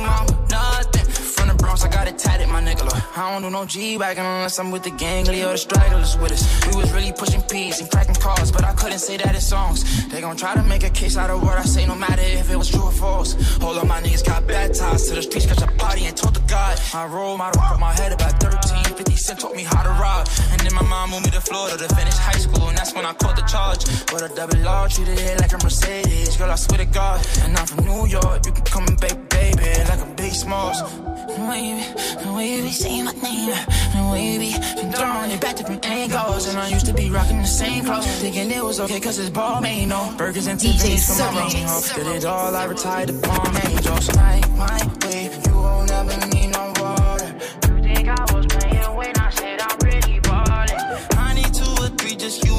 I got it tatted, my nigga. Look, I don't do no G-Wagon unless I'm with the gang, Leo the stragglers with us. We was really pushing P's and cracking cars, but I couldn't say that in songs. They gon' try to make a case out of what I say, no matter if it was true or false. Hold on, my niggas got bad ties to the streets, catch a body and told the God. My role model put my head about 13, 50 cent taught me how to rob. And then my mom moved me to Florida to finish high school, and that's when I caught the charge. But a double R treated it like a Mercedes, girl, I swear to God. And I'm from New York, you can come and bake, baby, like a big smalls. The way you, the way you be saying my name, the way you be been throwing it back different angles. And I used to be rocking the same clothes, thinking it was okay cause it's ball made, no burgers and Tiffany's for my money. Did it all, I retired the palm angels. My, my way, you won't ever need no water. You think I was playing when I said I'm really ballin'? I need two or three, just you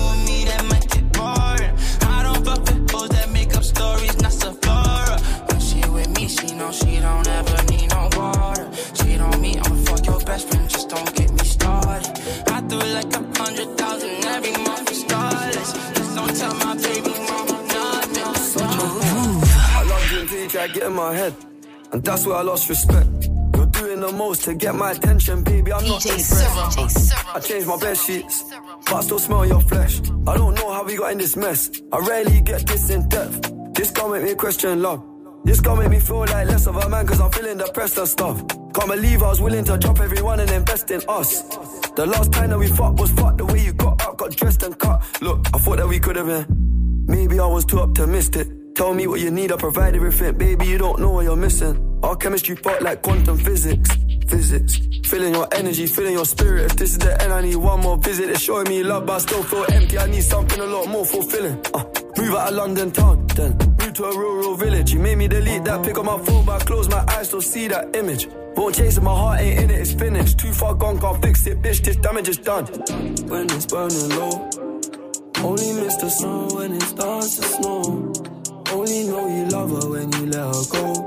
me, she know she don't ever need no water. Cheat on me, I'ma fuck your best friend, just don't get me started. I threw like a hundred thousand every month for starless. Just don't tell my baby mama nothing. I love you until you try to get in my head. And that's where I lost respect. You're doing the most to get my attention, baby. I'm not impressed. I changed my bed sheets, but I still smell your flesh. I don't know how we got in this mess. I rarely get this in depth. This gon' make me question love. This gon' make me feel like less of a man, cause I'm feeling depressed and stuff. Can't believe I was willing to drop everyone and invest in us. The last time that we fucked was fucked the way you got up, got dressed and cut. Look, I thought that we could have been. Maybe I was too optimistic. Tell me what you need, I provide everything. Baby, you don't know what you're missing. Our chemistry fought like quantum physics. Physics. Feeling your energy, feeling your spirit. If this is the end, I need one more visit. It's showing me love, but I still feel empty. I need something a lot more fulfilling. Uh, move out of London town, then to a rural village. You made me delete that pic on my phone, but I close my eyes, still see that image. Won't chase it, my heart ain't in it, it's finished. Too far gone, can't fix it, bitch, this damage is done. When it's burning low, only miss the sun when it starts to snow. Only know you love her when you let her go.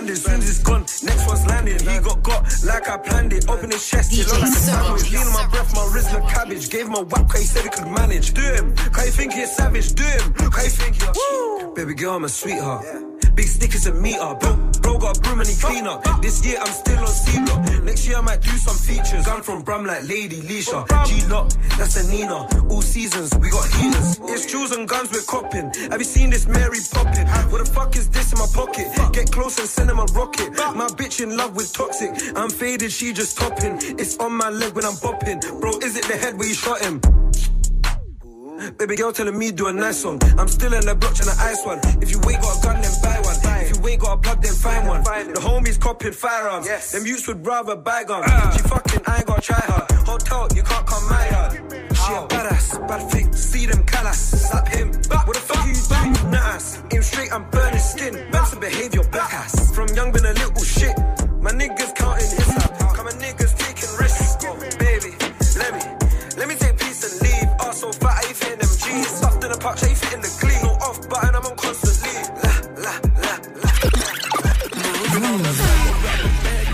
Bandage. Soon as it's gone, next one's landing. He got got like I planned it. Open his chest, he look like a sandwich. Feeling my breath, my wrist like cabbage. Gave him a whack, cause he said he could manage. Do him, cause you think he's savage. Do him, cause you think you're Baby girl, I'm a sweetheart. Big stickers is a meter. Bro, bro got broom and he clean up. This year I'm still on C block. Next year I might do some features. I'm from Bram like Lady Leisha. G Lock, that's a Nina. All seasons, we got heaters. It's jewels and guns we're copping. Have you seen this Mary popping? What the fuck is this in my pocket? Get close and send him a rocket. My bitch in love with toxic. I'm faded, she just topping. It's on my leg when I'm bopping. Bro, is it the head where you shot him? Baby girl telling me do a nice one. I'm still in the block trying to ice one. If you ain't got a gun, then buy one. If you ain't got a plug, then find one. The homies copping firearms. Them youths would rather buy guns. She fucking, I ain't gonna try her. Hotel, you can't come my her. She a badass, bad thing. See them calas, slap him. What the fuck you doing? Nice. Aim straight, I'm burning skin. Man's a behavior, black ass. From young, been a little shit. My niggas counting his Stuffed in a pouch, I fit in the glee. No off button, I'm on constantly. La, la, la,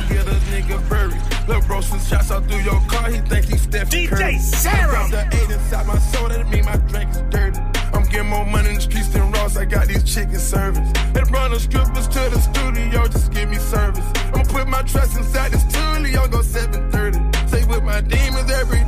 Get a nigga buried. Lil' bro, since shots out through your car, he think he's Stephen Curry. DJ Sarah. The eight inside my soul, that mean my drink is dirty. I'm getting more money in the streets than Ross, I got these chicken servers. They run the strippers to the studio, just give me service. I'ma put my trust inside this studio, go 730. Say with my demons every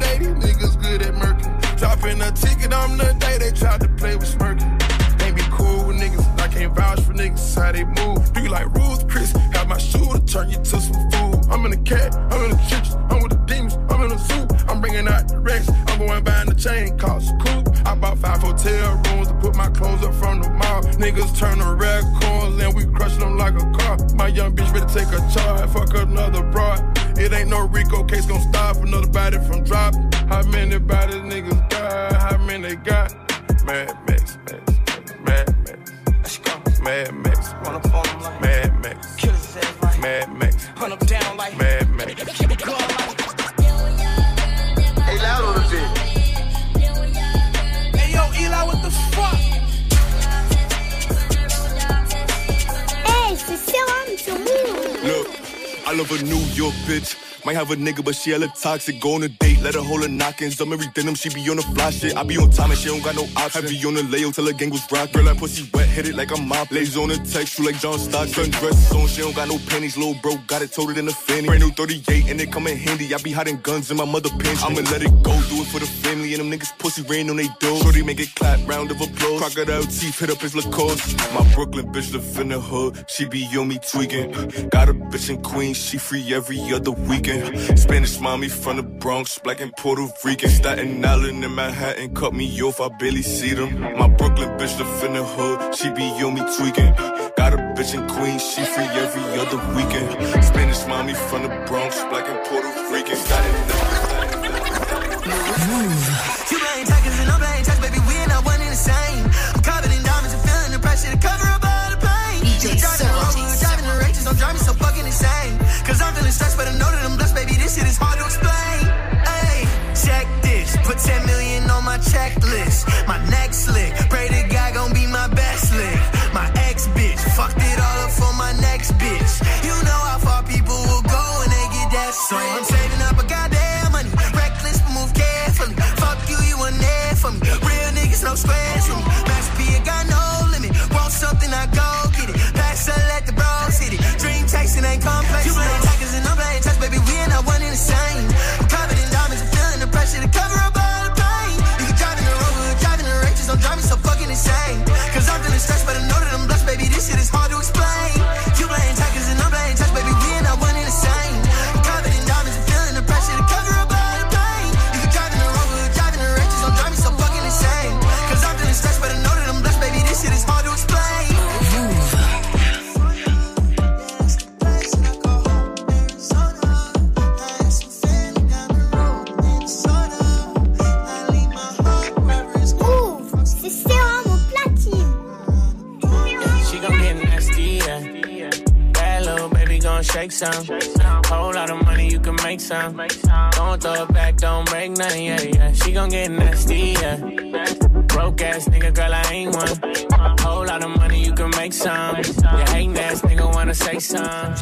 a ticket on the day, they tried to play with smirking. They be cool with niggas, I can't vouch for niggas, how they move. Do you like rules, Chris? Have my shoe to turn you to some food. I'm in the cat, I'm in the churches, I'm with the demons, I'm in the zoo. I'm bringing out the Rex, I'm going buying the chain, cost coupe. I bought five hotel rooms to put my clothes up from the mall. Niggas turn to red coins and we crush them like a car. My young bitch to take a charge, fuck another broad. It ain't no Rico case gonna stop another body from dropping. How many bodies niggas got? How many they got? Mad Max, Max, Mad Max. Let's go. Mad Max. Run up on them like Mad Max. Killers like Mad Max. Hunt them down like Mad Max. I love a New York bitch. Might have a nigga, but she hella toxic. Go on a date, let her hold her knockings. I'm every denim, she be on the fly shit. I be on time and she don't got no option. I be on the layo till the gang was rock. Girl, that pussy wet, hit it like I'm mop. Lays on the text, you like John Stock. Sundresses on, she don't got no panties. Little bro got it toted in the fanny. Brand new 38 and it come in handy. I be hiding guns in my mother pants. I'ma let it go, do it for the family. And them niggas pussy rain on they door. Shorty make it clap, round of applause. Crocodile teeth, hit up his Lacoste. My Brooklyn bitch live in the hood. She be on me tweaking. Got a bitch in Queens, she free every other weekend. Spanish mommy from the Bronx, black and Puerto Rican. Staten Island and Manhattan cut me off, I barely see them. My Brooklyn bitch live in the hood, she be on me tweaking. Got a bitch in Queens, she free every other weekend. Spanish mommy from the Bronx, black and Puerto Rican. Staten You playing checkers and I'm playing chess, baby. We ain't not one and the same. I'm covered in diamonds and feeling the pressure to cover up all the pain. DJ You driving the road, driving the races, don't drive me so fucking insane. Cause I'm feeling stressed, but I know that list. My next lick, pray to God gon' be my best lick. My ex bitch, fucked it all up for my next bitch. You know how far people will go when they get that So I'm saving up a goddamn money, reckless but move carefully. Fuck you, you in there for me. Real niggas, no squares for me. Max P, I got no limit. Want something, I go get it. Pass, I let the bros hit it. Dream chasing ain't complex. You shake some. Whole lot of money, you can make some. Don't throw it back, don't break nothing, yeah, yeah. She gon' get nasty, yeah. Broke ass nigga, girl, I ain't one. Whole lot of money, you can make some. Yeah, hating ass nigga wanna say some.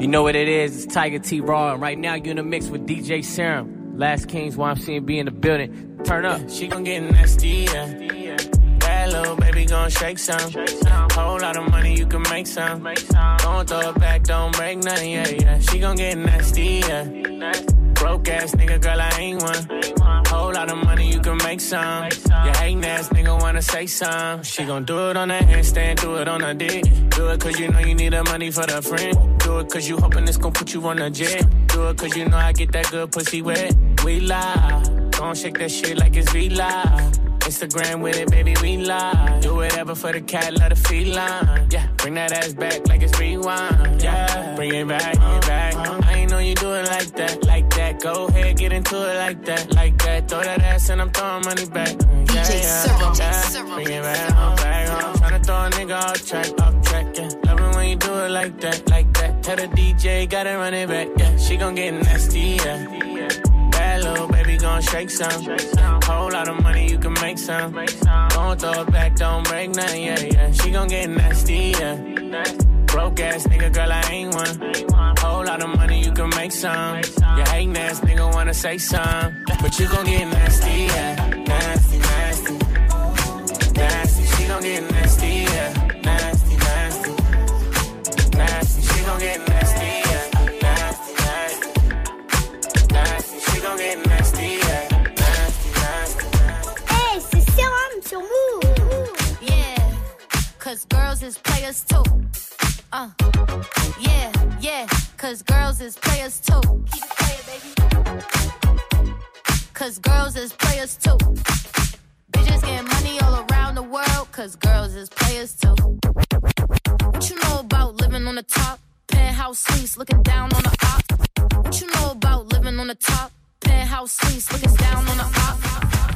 You know what it is? It's Tiger T Raw, and right now you're in the mix with DJ Serum. Last Kings YMCMB in the building. Turn up. She gon' get nasty, yeah. Bad little baby gon' shake some. Whole lot of money, you can make some. Don't throw it back, don't break nothing, yeah, yeah. She gon' get nasty, yeah. Broke ass nigga, girl, I ain't one. Whole lot of money, you can make some. Yeah, hating ass nigga wanna say some. She gon' do it on the handstand, do it on the dick. Do it cause you know you need the money for the friend. Do it cause you hoping it's gon' put you on a jet. Do it cause you know I get that good pussy wet. We lie, gon' shake that shit like it's V live. Instagram with it, baby, we live. Do whatever for the cat, love the feline. Yeah, bring that ass back like it's rewind. Yeah, bring it back, bring it back. I ain't know you do it like that, like that. Go ahead, get into it like that, like that. Throw that ass and I'm throwing money back. Yeah, yeah, yeah. Bring it back, I'm back. I'm tryna throw a nigga off track, off track. Yeah, love it when you do it like that, like that. Tell the DJ, gotta run it back. Yeah, she gon' get nasty. Yeah. Gon' shake some. Whole lot of money, you can make some. Don't throw it back, don't break nothing, yeah, yeah. She gon' get nasty, yeah. Broke ass nigga, girl, I ain't one. Whole lot of money, you can make some. Yeah, hating ass nigga wanna say some. But you gon' get nasty, yeah. Nasty, nasty. Nasty, she gon' get nasty, yeah. Nasty, nasty. Nasty, she gon' get nasty, cause girls is players too. Uh, yeah, yeah, cause girls is players too. Keep it playing, baby. Cause girls is players too. Bitches getting money all around the world, cause girls is players too. What you know about living on the top? Penthouse suites, looking down on the op. What you know about living on the top? Penthouse suites, looking down on the op.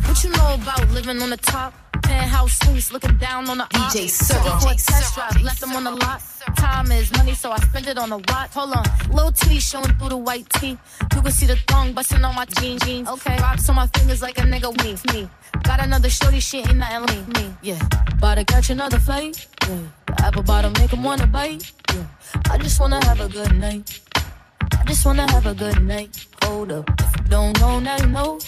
What you know about living on the top? Penthouse suites, looking down on the. DJ a test drive, left them on the lot. Time is money, so I spend it on a watch. Hold on, little T showing through the white tee. You can see the thong busting on my jeans. jeans. Okay, rocks on my fingers like a nigga me. Me, got another shorty, shit ain't nothing like me. Yeah, about to catch another flight. Yeah, the apple bottom make 'em wanna bite. Yeah, I just wanna have a good night. I just wanna have a good night. Hold up, if you don't know, now you know.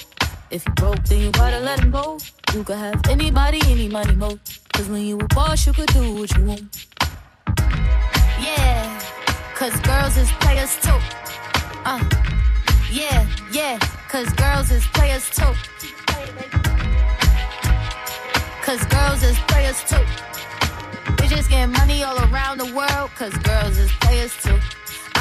If you broke, then you gotta let him go. You could have anybody, any money, mo. Cause when you a boss, you could do what you want. Yeah, cause girls is players too. Uh, yeah, yeah, cause girls is players too. Cause girls is players too. Bitches getting money all around the world, cause girls is players too.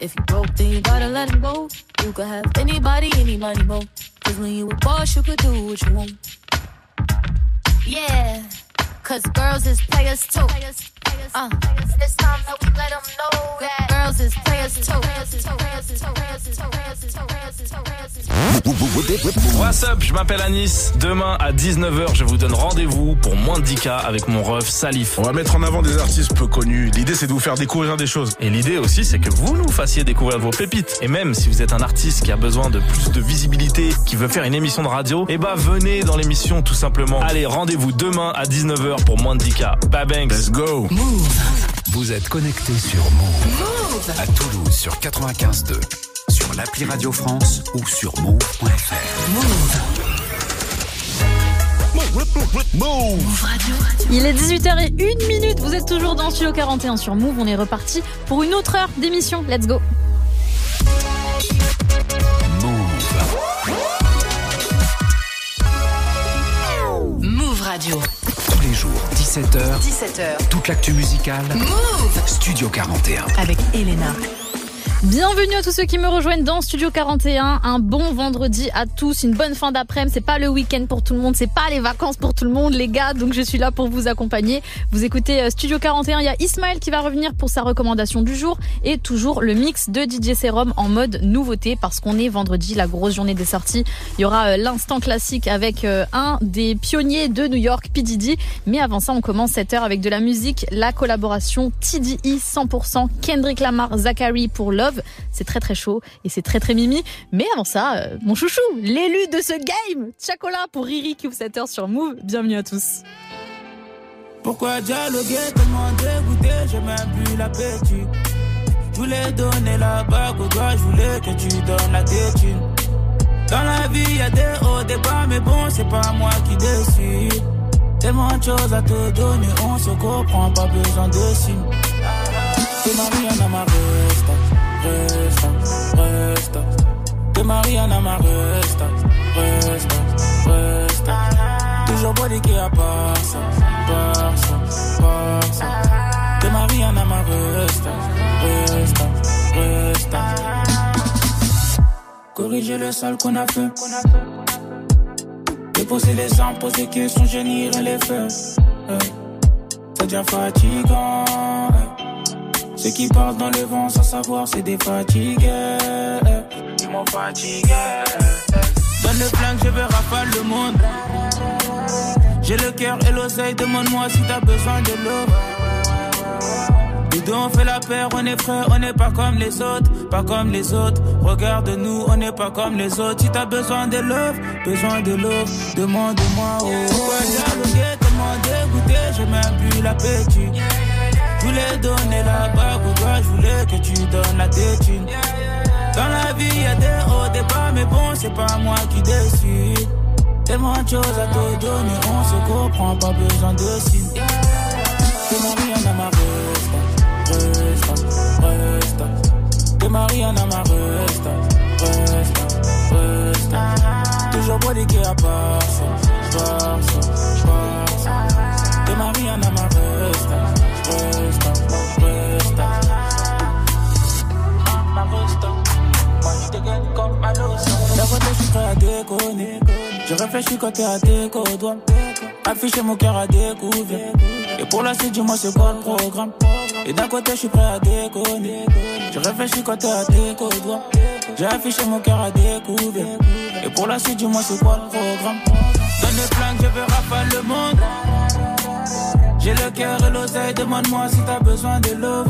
If you broke, then you gotta let him go. You could have anybody, any money, mo. Cause when you a boss, you could do what you want. Yeah, cause girls is players too. Uh, it's time that we let them know that girls is players too. What's up, je m'appelle Anis. Demain à 19h, je vous donne rendez-vous pour moins de 10K avec mon ref Salif. On va mettre en avant des artistes peu connus. L'idée, c'est de vous faire découvrir des choses. Et l'idée aussi, c'est que vous nous fassiez découvrir vos pépites. Et même si vous êtes un artiste qui a besoin de plus de visibilité, qui veut faire une émission de radio, eh bah venez dans l'émission tout simplement. Allez, rendez-vous demain à 19h pour moins de 10K. Babanks. Let's go. Vous êtes connecté sur Move. À Toulouse sur 95.2, sur l'appli Radio France ou sur move.fr. Move Radio. Il est 18h01 minute. Vous êtes toujours dans Studio 41 sur Move. On est reparti pour une autre heure d'émission. Let's go. Move. Move Radio. Tous les les jours, 17h. 17h. Toute l'actu musicale. Move Studio 41. Avec Elena. Bienvenue à tous ceux qui me rejoignent dans Studio 41. Un bon vendredi à tous, une bonne fin d'après-midi. C'est pas le week-end pour tout le monde, c'est pas les vacances pour tout le monde, les gars. Donc je suis là pour vous accompagner. Vous écoutez euh, Studio 41. Il y a Ismaël qui va revenir pour sa recommandation du jour et toujours le mix de DJ Serum en mode nouveauté parce qu'on est vendredi, la grosse journée des sorties. Il y aura euh, l'instant classique avec euh, un des pionniers de New York, P Diddy. Mais avant ça, on commence cette heure avec de la musique, la collaboration TDI 100% Kendrick Lamar, Zachary pour Love. C'est très très chaud et c'est très très mimi. Mais avant ça, euh, mon chouchou, l'élu de ce game, Chacola pour Riri qui ouvre cette heure sur Move. Bienvenue à tous. Pourquoi dialoguer tellement dégoûté, j'ai même plus l'appétit. Je voulais donner la bague au doigt, je voulais que tu donnes la tétine. Dans la vie, y a des hauts, des bas, mais bon, c'est pas moi qui décide. Tellement de choses à te donner, on se comprend, pas besoin de signes. T'es Mariana ma resta, resta, resta. T'es Mariana ma resta, resta, resta. Toujours body qui a passa, passa, passa. T'es Mariana ma resta, resta, resta. Corriger le sale qu'on a fait. Déposer les armes, poser questions, génir les faits. Hey. Ça devient fatigant. Ceux qui parlent dans le vent sans savoir, c'est des fatigués. Ils m'ont fatigué. Donne le flingue, je veux rafale le monde. J'ai le cœur et l'oseille, demande-moi si t'as besoin de l'eau. Nous deux on fait la paire, on est frères, on n'est pas comme les autres, pas comme les autres. Regarde-nous, on n'est pas comme les autres. Si t'as besoin de love, besoin de love, demande-moi. Oh. Pourquoi dialoguer, tellement dégoûté, j'ai même plus l'appétit. Je voulais donner la bague au doigt, je voulais que tu donnes la tétine. Dans la vie, y a des hauts, des bas, mais bon, c'est pas moi qui décide. Tellement de choses à te donner, on se comprend, pas besoin de signes. T'es Mariana ma resta, resta, resta. T'es Mariana ma resta, resta, resta. Toujours body qui a passé, passé, passé. T'es Mariana ma resta, resta, resta. Ma resta, je réfléchis quand t'es à tes doigts. Afficher mon cœur à découvert. Et pour la suite, dis-moi c'est quoi le programme. Et d'un côté, je suis prêt à déconner. Je réfléchis quand t'es à tes. J'ai affiché mon cœur à découvert. Et pour la suite, dis-moi c'est quoi le programme. Donne le je veux rafale le monde. J'ai le cœur et l'oseille, demande-moi si t'as besoin de l'eau.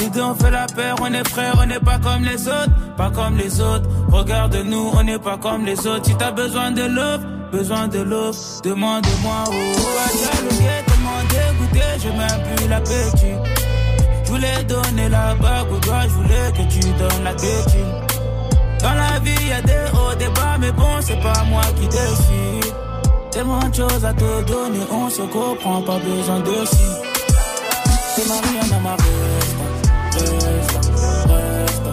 Les deux on fait la paire, on est frères, on n'est pas comme les autres, pas comme les autres. Regarde-nous, on n'est pas comme les autres. Si t'as besoin de love, besoin de love, demande-moi. Oh, à dialoguer, tellement dégoûté, j'ai même plus l'appétit. Je voulais donner la bague au doigt, je voulais que tu donnes la tétine. Dans la vie, y a des hauts, des bas, mais bon, c'est pas moi qui décide. Tellement de choses à te donner, on se comprend, pas besoin de signes. C'est Mariana ma resta, resta, resta.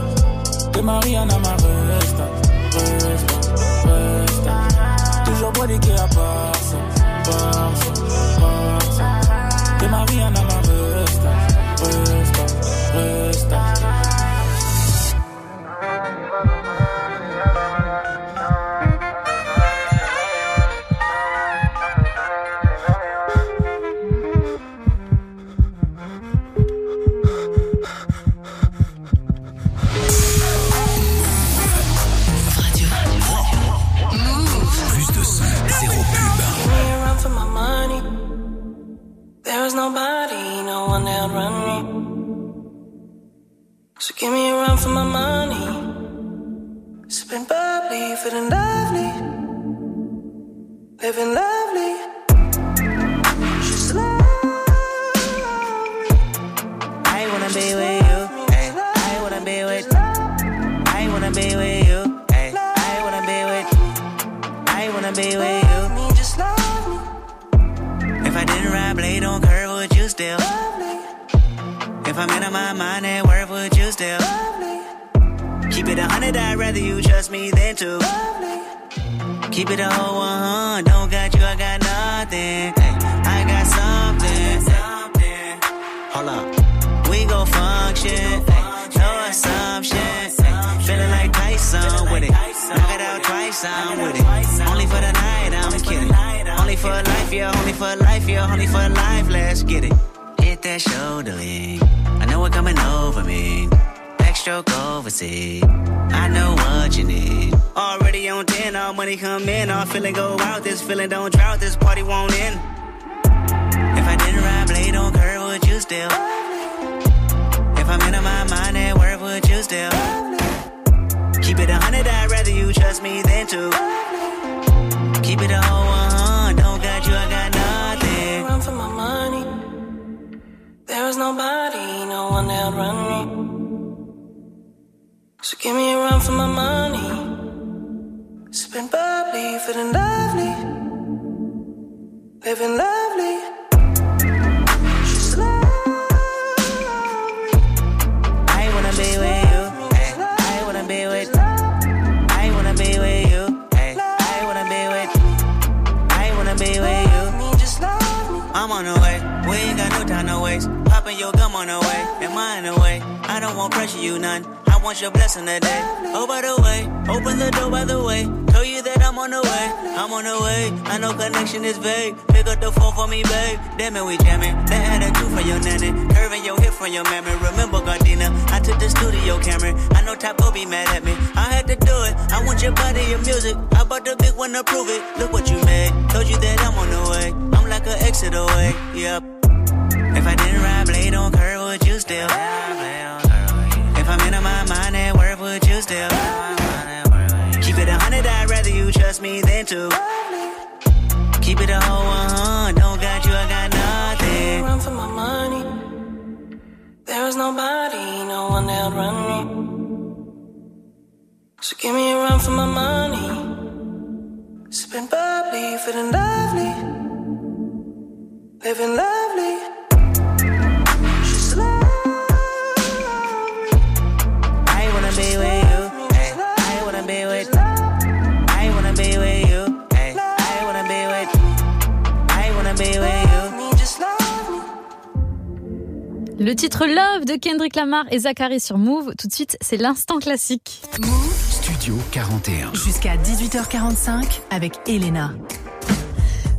C'est Mariana ma resta, resta, resta. Toujours body qui a passé, passé, passé. C'est Mariana ma resta, resta, resta. If I'm in my mind at work, would you still? love me? Keep it a hundred, I'd rather you trust me than to. love me. Keep it a whole one, don't got you, I got nothing. Ay, I got something. something. Hold up. We go function. Ay, no assumption. Feeling like Tyson with it. Knock it out twice, I'm with it. Only for the night, I'm kidding. Only for life, yeah, only for life, yeah, only for life, let's get it. That shoulder lean. I know what coming over me. Backstroke overseas. I know what you need. Already on 10, all money come in. All feeling go out. This feeling don't drought. This party won't end. If I didn't ride blade on curve, would you still? If I'm in my mind at work, would you still? Keep it a hundred, I'd rather you trust me than to. Keep it a whole There is nobody, no one that run me. So give me a run for my money. Sipping bubbly, feeling lovely. Living lovely. Gum on the way. Am I in the way? I don't want pressure, you none. I want your blessing today. Oh, by the way, open the door by the way. Tell you that I'm on the way. I'm on the way. I know connection is vague. Pick up the phone for me, babe. Damn it, we jamming. That attitude for your nanny. Curving your hip from your mammy. Remember, Gardena, I took the studio camera. I know will be mad at me. I had to do it. I want your body, your music. I bought the big one to prove it. Look what you made. Told you that I'm on the way. I'm like an exit away. Yep. Would you still? If I'm in my mind at work, would you still? Keep it a hundred, I'd rather you trust me than to. Keep it a whole one, don't got you, I got nothing. Run for my money. There is nobody, no one that run me. So give me a run for my money. Sipping bubbly, feeling lovely. Living lovely. Le titre Love de Kendrick Lamar et Zachary sur Move. Tout de suite, c'est l'instant classique. Studio 41. Jusqu'à 18h45 avec Elena.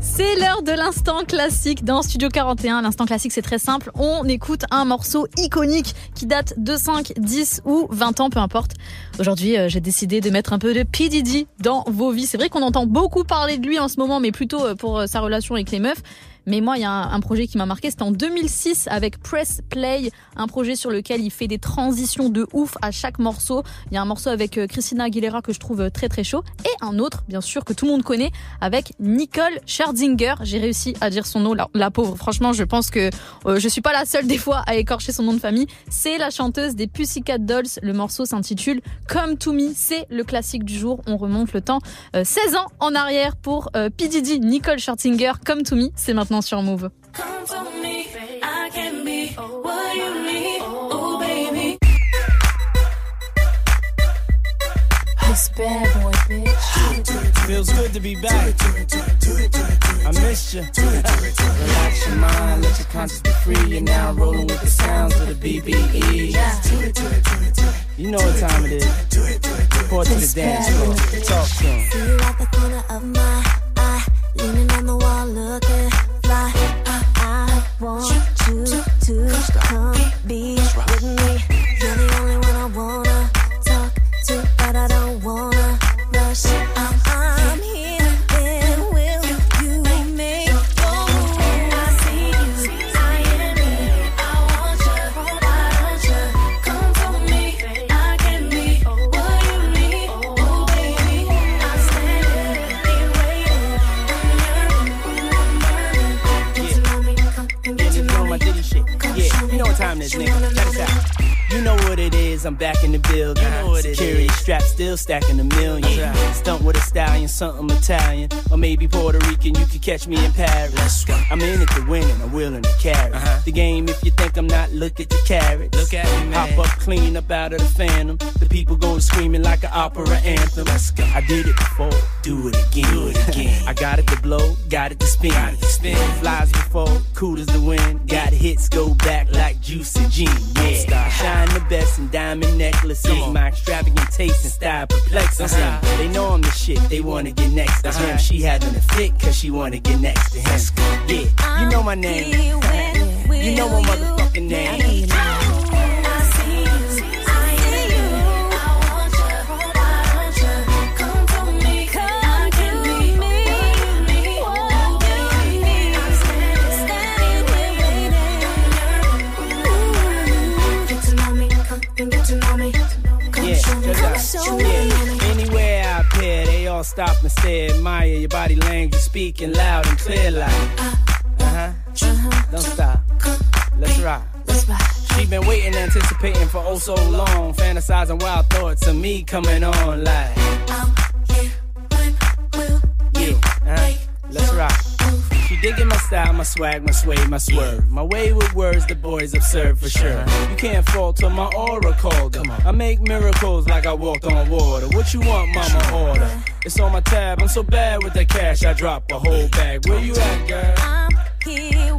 C'est l'heure de l'instant classique dans Studio 41. L'instant classique, c'est très simple. On écoute un morceau iconique qui date de 5, 10 ou 20 ans, peu importe. Aujourd'hui, euh, j'ai décidé de mettre un peu de P. Diddy dans vos vies. C'est vrai qu'on entend beaucoup parler de lui en ce moment, mais plutôt euh, pour euh, sa relation avec les meufs. Mais moi, il y a un, un projet qui m'a marqué. C'était en 2006 avec Press Play, un projet sur lequel il fait des transitions de ouf à chaque morceau. Il y a un morceau avec euh, Christina Aguilera que je trouve euh, très très chaud. Et un autre, bien sûr, que tout le monde connaît, avec Nicole Scherzinger. J'ai réussi à dire son nom, la, pauvre. Franchement, je pense que euh, je suis pas la seule des fois à écorcher son nom de famille. C'est la chanteuse des Pussycat Dolls. Le morceau s'intitule Come to Me. C'est le classique du jour. On remonte le temps euh, 16 ans en arrière pour euh, P. Diddy, Nicole Scherzinger. Come to Me. C'est maintenant sur Move. Come to me, I can be what you need. Oh, baby. This bad boy, bitch. Feels good to be back. I missed you. Relax your mind, let your conscience be free. You're now rolling with the sounds of the BBE. You know what time it is. Report to the dance floor. Talk to 'em. Catch me in Paris. I'm in it to win and I'm willing to carry. Uh-huh. The game, if you think I'm not, look at the carrots. Look at me, man. Hop up clean up out of the phantom. The people go screaming like an opera anthem. I did it before, do it again. Do it again. I got it to blow, got it to spin. Got it to spin. Flies before, cool as the wind. Got hits, go back like juicy gin. Yeah. Shine the best in diamond necklaces. My extravagant taste and style perplexing. They know I'm the shit, they wanna get next to him. She having a fit, cause she wanna get next to him. Yeah, you know my name. You know my motherfucking name. Yeah. Yeah. Anywhere I appear, they all stop and stare, admire your body language, speaking loud and clear like. Uh huh. Don't stop. Let's rock. She been waiting, anticipating for oh so long, fantasizing wild thoughts of me coming on like. I'm here when Yeah, uh-huh. Let's rock. She digging my style, my swag, my sway, my swerve. My way with words, the boys observe for sure. You can't falter my aura called I make miracles like I walked on water. What you want, mama? Order. It's on my tab. I'm so bad with the cash, I drop a whole bag. Where you at, girl? I'm here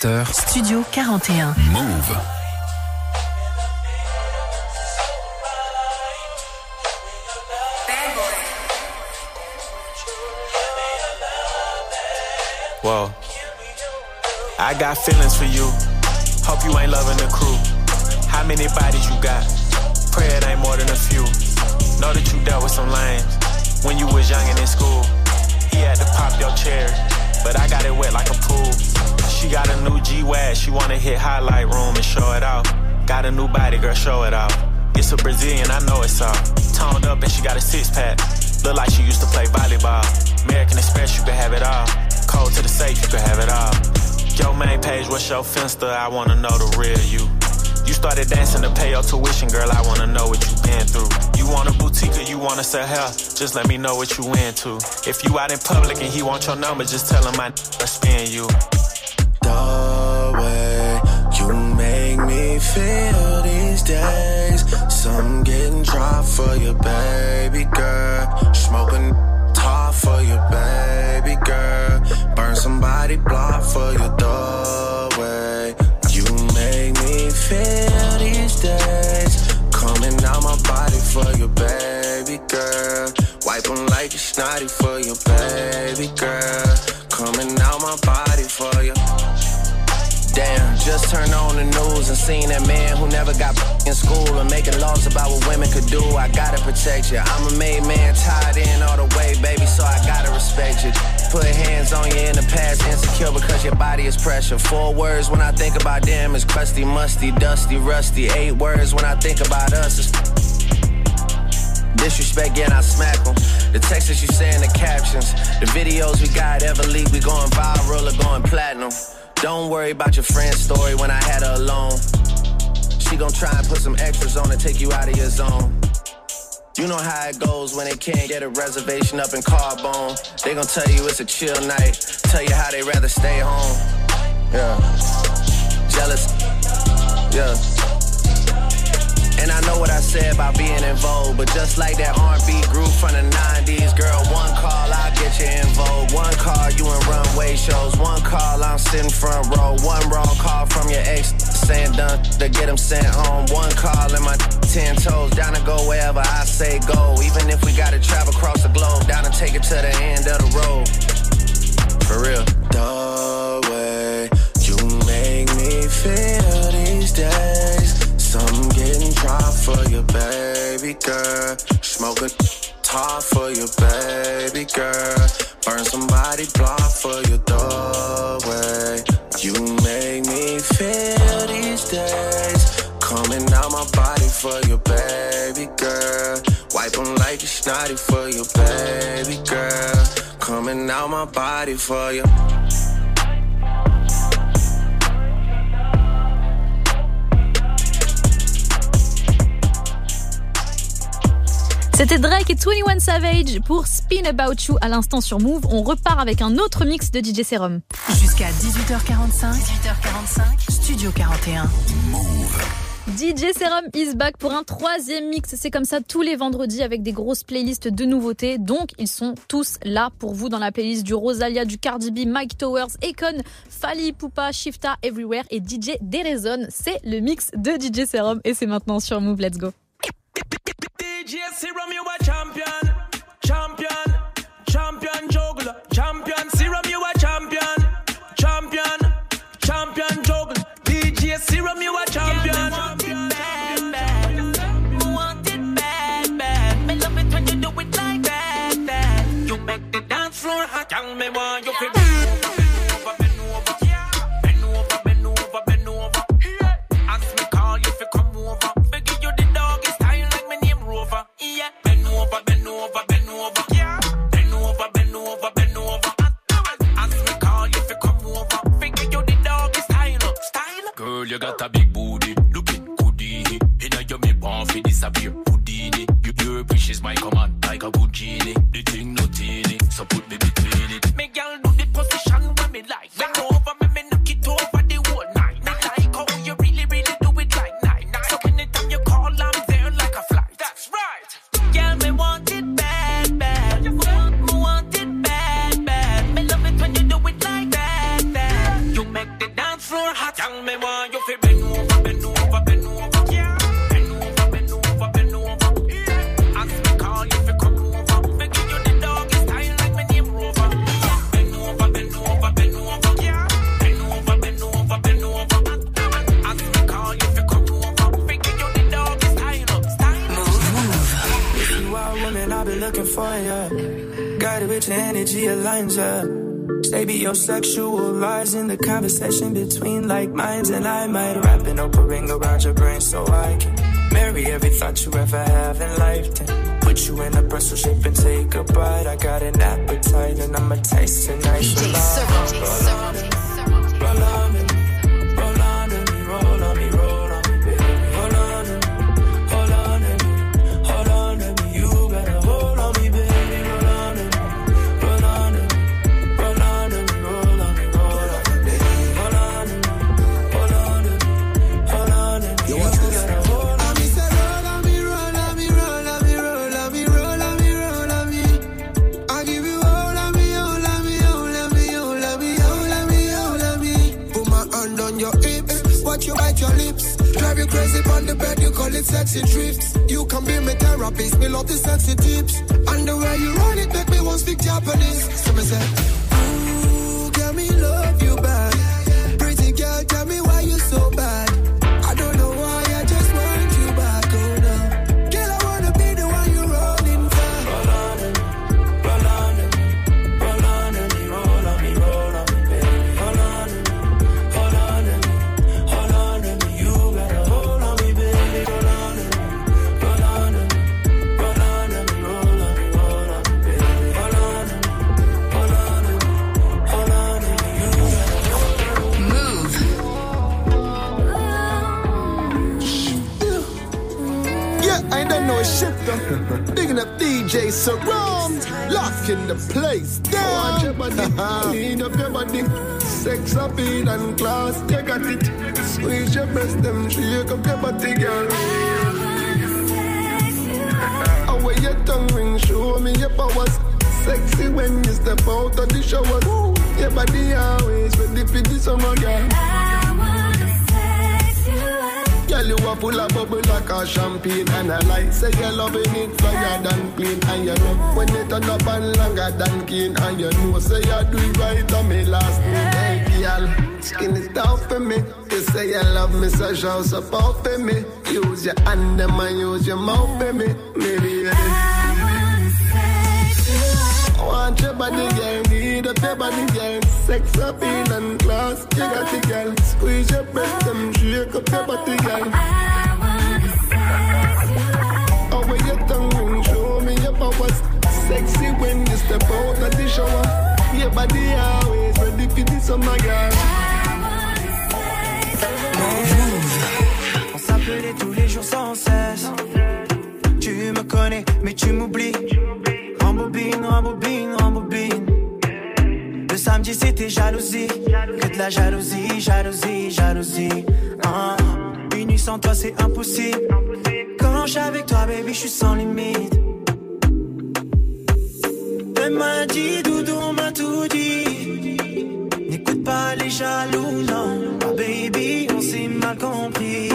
20h. Studio 41. Move. Whoa. I got feelings for you. Hope you ain't loving the crew. How many bodies you got? Pray it ain't more than a few. Know that you dealt with some lames when you was young and in school. He had to pop your cherry, but I got it wet like a pool. She got a new G-Wag, she wanna hit highlight room and show it off. Got a new body, girl, show it off. It's a Brazilian, I know it's all. Toned up and she got a six pack. Look like she used to play volleyball. American Express, you can have it all. Cold to the safe, you can have it all. Your main page, what's your finster? I wanna know the real you. You started dancing to pay your tuition, girl. I wanna know what you been through. You want a boutique or you wanna sell hair? Just let me know what you into. If you out in public and he want your number, just tell him I spin you. Me feel these days. Some getting dry for your baby girl. Smoking top for your baby girl. Burn somebody block for your doorway. You make me feel these days. Coming out my body for your baby girl. Wipe 'em like it's snotty for your baby girl. Coming out my turned on the news and seen that man who never got in school and making laws about what women could do. I gotta protect you. I'm a made man, tied in all the way, baby, so I gotta respect you. Put hands on you in the past, insecure because your body is pressure. Four words when I think about them is crusty, musty, dusty, rusty. Eight words when I think about us is Disrespect, yeah, I smack them. The texts that you say in the captions, the videos we got ever leak, we going viral or going platinum. Don't worry about your friend's story when I had her alone. She gon' try and put some extras on to take you out of your zone. You know how it goes when they can't get a reservation up in Carbone. They gon' tell you it's a chill night, tell you how they rather stay home. Yeah. Jealous. Yeah. And I know what I said about being in vogue, but just like that R&B group from the 90s, girl, one call, I'll get you in vogue. One call, you in runway shows. One call, I'm sitting front row. One wrong call from your ex saying done to get him sent home. One call and my 10 toes down to go wherever I say go. Even if we gotta travel across the globe, down and take it to the end of the road. For real. The way you make me feel for your baby girl. Smoke a top for your baby girl. Burn somebody block for your doorway. You make me feel these days. Coming out my body for your baby girl. Wipe 'em like it's snotty for your baby girl. Coming out my body for you. C'était Drake et 21 Savage pour Spin About You à l'instant sur Move. On repart avec un autre mix de DJ Serum. Jusqu'à 18h45, 18h45, Studio 41. DJ Serum is back pour un troisième mix. C'est comme ça tous les vendredis avec des grosses playlists de nouveautés. Donc, ils sont tous là pour vous dans la playlist du Rosalia, du Cardi B, Mike Towers, Akon, Fali Poupa, Shifta, Everywhere et DJ Derezon. C'est le mix de DJ Serum et c'est maintenant sur Move. Let's go. DJ Serum, you a champion, champion, champion juggler, champion Serum, you a champion, champion, champion juggler. DJ Serum, you a champion. Tell me why you feel. Over, bend over, bend over. Bend over, bend over, bend over. Ask me call you come over. Fi give you the doggy style. Style. Girl, you got a big booty, looking goodie. Inna your me born fi disappear, Houdini. You, your wish is my command, like a good genie. The thing no teeny, so put me between it. Me girl do the position when me like. Bend over, Tell me why you feel bend over, bend over, bend over. Bend over, bend over, bend over. Ask me call you fi come over. Fi give you the doggy style like me name Rover. Bend over, bend over, bend over. Bend over, bend over, bend over. Me call you fi come over. Fi give you the doggy style, style. If you are woman, I've been looking for you. Got it with energy aligns up. Stay be your sexual lies in the conversation between like minds, and I might wrap an open ring around your brain so I can marry every thought you ever have in life. Then put you in a pretzel shape and take a bite. I got an appetite, and I'ma taste tonight. DJ call it sexy trips. You can be my therapist, me love the sexy tips. And the way you run it, make me want speak Japanese. So me say, DJ Surround, locking the place oh, down. Want your body, clean up your body. Sex appeal and class, you got it. Squeeze your breast, them shake up your body, girl. Away your tongue ring, show me your powers. Sexy when you step out of the shower. Your body always ready for the summer, girl. Girl, you are full of bubble like a champagne And I like say you're loving it flyer than clean And you know when you turn up and longer than keen And you know say you do it right on me last name Hey girl, skin it down for me. You say you love me so show support for me. Use your hand them and use your mouth for me. Maybe you I want your body, girl. Need up your girl. Sex appeal and class. You got the girl. Squeeze your breast and shake up your body, girl. Oh, when your tongue ring, show me your powers? Sexy when you step out of the shower. Your body always ready for the summer, girl. On s'appelait tous les jours sans cesse. Tu me connais, mais tu m'oublies. C'était jalousie. Que de la jalousie, jalousie, jalousie. Ah, Une nuit sans toi c'est impossible. Quand je suis avec toi, baby, je suis sans limite. Elle m'a dit, doudou, on m'a tout dit. N'écoute pas les jaloux, non. Ah, baby, on s'est mal compris.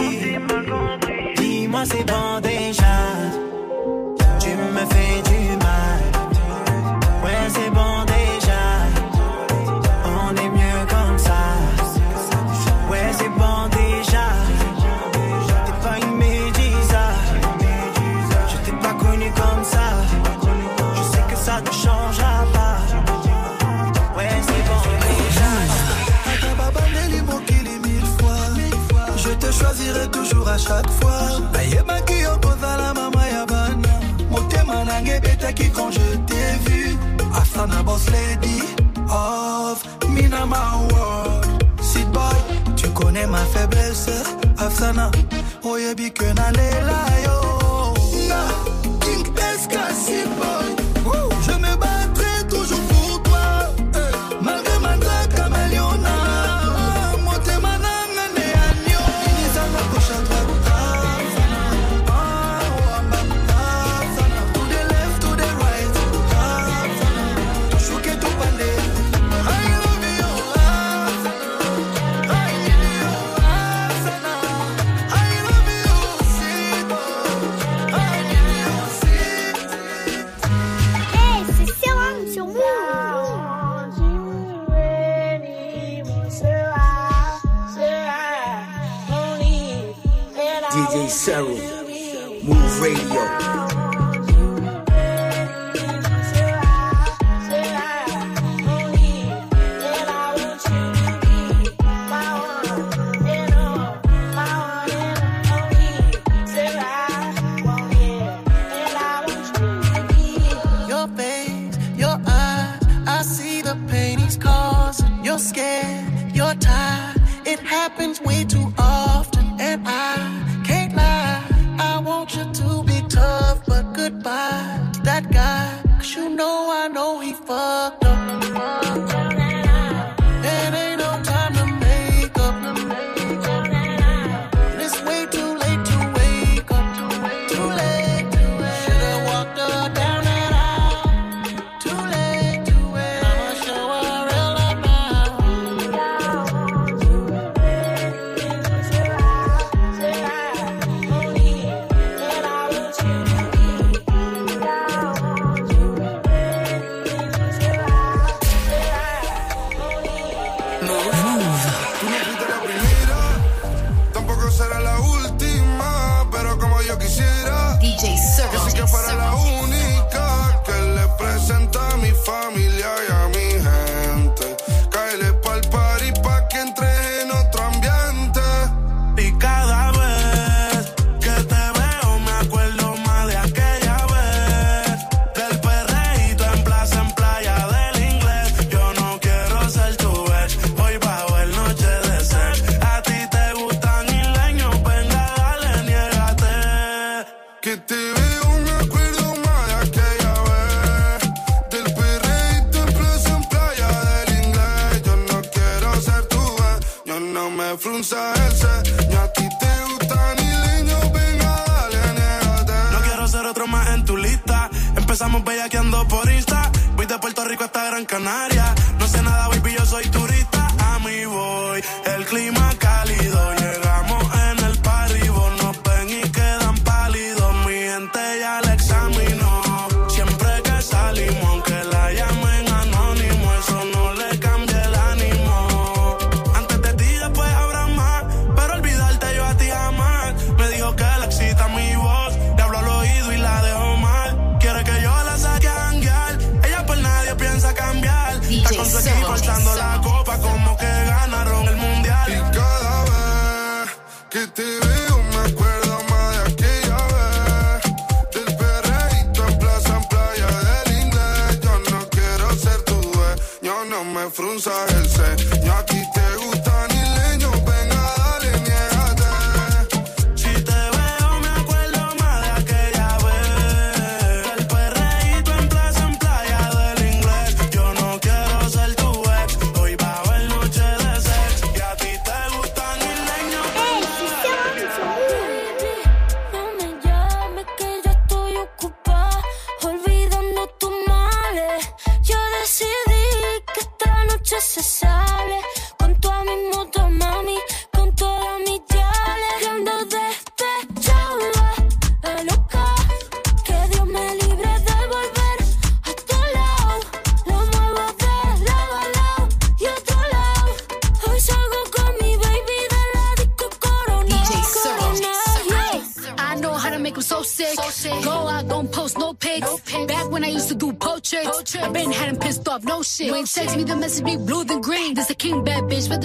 Dis-moi, c'est bon déjà. Tu me fais à chaque fois. Nayebaki okozala mama ya bana. Motema nange ebetaki quand je t'ai vu. Afana boss lady of Minama World. Sit boy, tu connais ma faiblesse. Afsana, oyebi que nalela yo. Na, King SK, sit boy.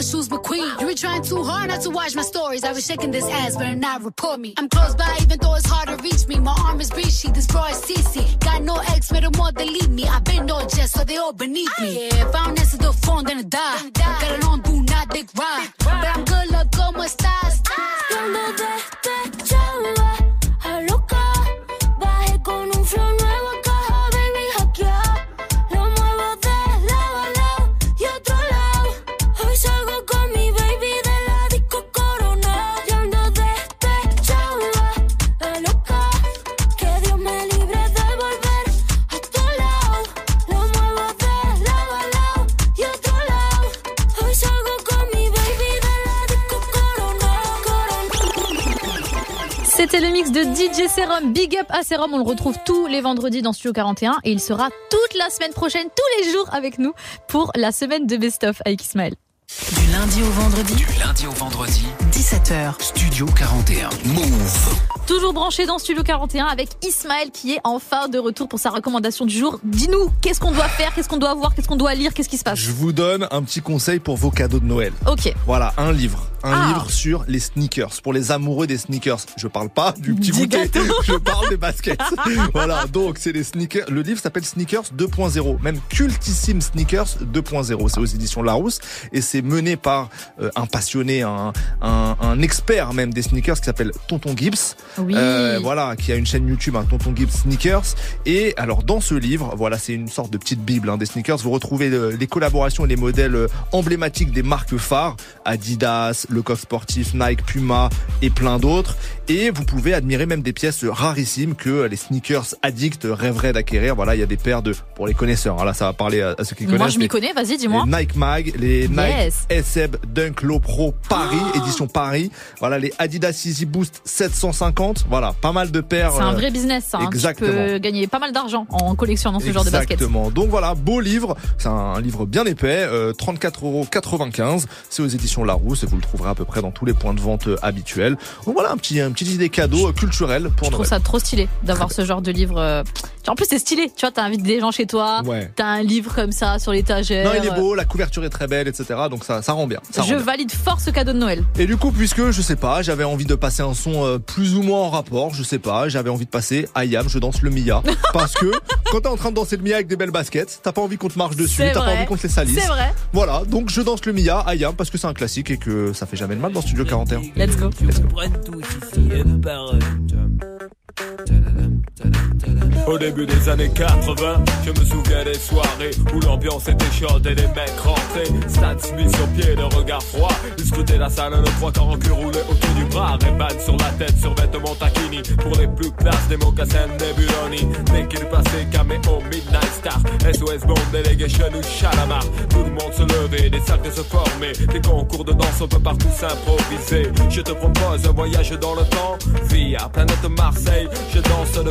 The shoes McQueen. You were trying too hard not to watch my stories. I was shaking this ass, better not report me. I'm close by, even though it's hard to reach me. My arm is breachy, this bra is CC. Got no ex, made them all delete me. I've been no jest, so they all beneath me. DJ Serum. Big up à Serum. On le retrouve tous les vendredis dans Studio 41 et il sera toute la semaine prochaine, tous les jours avec nous pour la semaine de Best of avec Ismaël. Du lundi au vendredi, Du lundi au vendredi, 17h. Studio 41. Move. Toujours branché dans Studio 41 avec Ismaël qui est enfin de retour pour sa recommandation du jour. Dis-nous, qu'est-ce qu'on doit faire, qu'est-ce qu'on doit voir, qu'est-ce qu'on doit lire, qu'est-ce qui se passe Je vous donne un petit conseil pour vos cadeaux de Noël. Ok. Voilà, un livre. Un Ah. livre sur les sneakers, pour les amoureux des sneakers. Je parle pas du petit gâteau. je parle des baskets. voilà, donc c'est les sneakers. Le livre s'appelle Sneakers 2.0, même cultissime Sneakers 2.0. C'est aux éditions Larousse et c'est mené par euh, un passionné, un, un, un expert même des sneakers qui s'appelle Tonton Gibbs. Euh, voilà, qui a une chaîne YouTube, un Tonton Gibbs Sneakers. Et alors dans ce livre, voilà, c'est une sorte de petite bible hein, des sneakers. Vous retrouvez les collaborations et les modèles euh, emblématiques des marques phares, Adidas, Le Coq Sportif, Nike, Puma et plein d'autres. Et vous pouvez admirer même des pièces rarissimes que euh, les sneakers addicts rêveraient d'acquérir. Voilà, il y a des paires de, pour les connaisseurs. hein, là, ça va parler à, à ceux qui Moi, connaissent. je m'y connais, vas-y, dis-moi. les Nike Mag, les Yes. Nike SEB Dunk Low Pro Paris, Oh édition Paris. Voilà, les Adidas Easy Boost 750 vente. Voilà, pas mal de paires. C'est un euh, vrai business, ça. hein. Tu Exactement. peux gagner pas mal d'argent en collectionnant ce genre de basket. Exactement. Donc voilà, beau livre. C'est un livre bien épais, euh, 34,95€. C'est aux éditions Larousse et vous le trouverez à peu près dans tous les points de vente euh, habituels. Donc voilà, un petit, un petit idée cadeau euh, culturel pour Je trouve ça trop stylé d'avoir ce genre de livre. En plus, c'est stylé. Tu vois, t'invites des gens chez toi. Ouais. T'as un livre comme ça sur l'étagère. Non, il est beau, la couverture est très belle, etc. Donc ça, ça rend bien. Ça rend Je bien. valide fort ce cadeau de Noël. Et du coup, puisque je sais pas, j'avais envie de passer un son euh, plus ou moins en rapport, je sais pas, j'avais envie de passer Ayam, je danse le Mia. parce que quand t'es en train de danser le Mia avec des belles baskets, t'as pas envie qu'on te marche dessus, t'as pas envie qu'on te les salisse. C'est vrai. Voilà, donc je danse le Mia, Ayam, parce que c'est un classique et que ça fait jamais de mal dans Studio 41. Let's go. Une par Au début des années 80, je me souviens des soirées où l'ambiance était chaude et les mecs rentraient. Stan Smith sur pied, le regard froid. Ils la salle, le trois quarts en cul roulé autour du bras. Ray-Ban sur la tête, sur vêtements taquini. Pour les plus classes, des mocassins Nebuloni. Qu'il passait, caméo, Midnight Star. SOS Bond, Delegation ou Chalamar. Tout le monde se levait, des cercles se formaient. Des concours de danse, on peut partout s'improviser. Je te propose un voyage dans le temps. Via planète Marseille, je danse le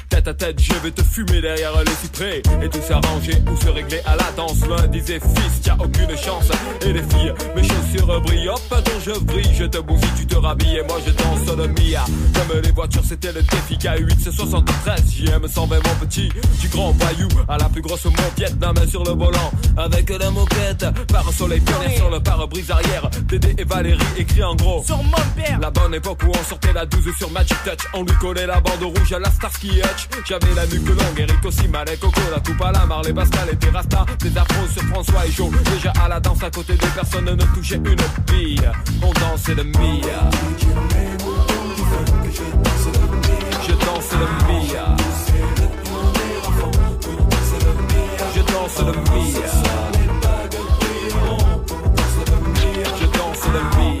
Tête à tête, je vais te fumer derrière les cyprès. Et tout s'arranger ou se régler à la danse. L'un disait fils, t'as aucune chance. Et les filles, mes chaussures brillent. Hop, attends, je brille. Je te bousille, tu te rhabilles. Et moi, je danse le Mia. Comme les voitures, c'était le défi. K8, c'est 73. JM 120, mon petit. Du grand bayou à la plus grosse mon Vietnam sur le volant. Avec la moquette. Par un soleil pionnier sur le pare-brise arrière. Dédé et Valérie écrit en gros. Sur mon père La bonne époque où on sortait la 12 sur Magic Touch. On lui collait la bande rouge à la Starsky Hutch. J'avais la nuque longue, Eric aussi, Malek, Coco, la coupe à la Marley, Pascal et Rasta. Des afros sur François et Joe. Déjà à la danse à côté des personnes ne touchaient une bille. On dansait le Mia. Je danse le Mia. Je danse le Mia. Je danse le Mia.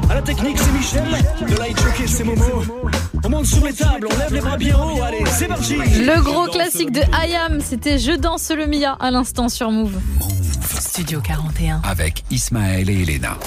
À la technique, c'est Michel. De light jockey, c'est Momo. On monte sur les tables, on lève les bras bien haut. Allez, c'est parti. Le gros classique de Ayam, c'était Je danse le Mia à l'instant sur Move. Studio 41. Avec Ismaël et Elena.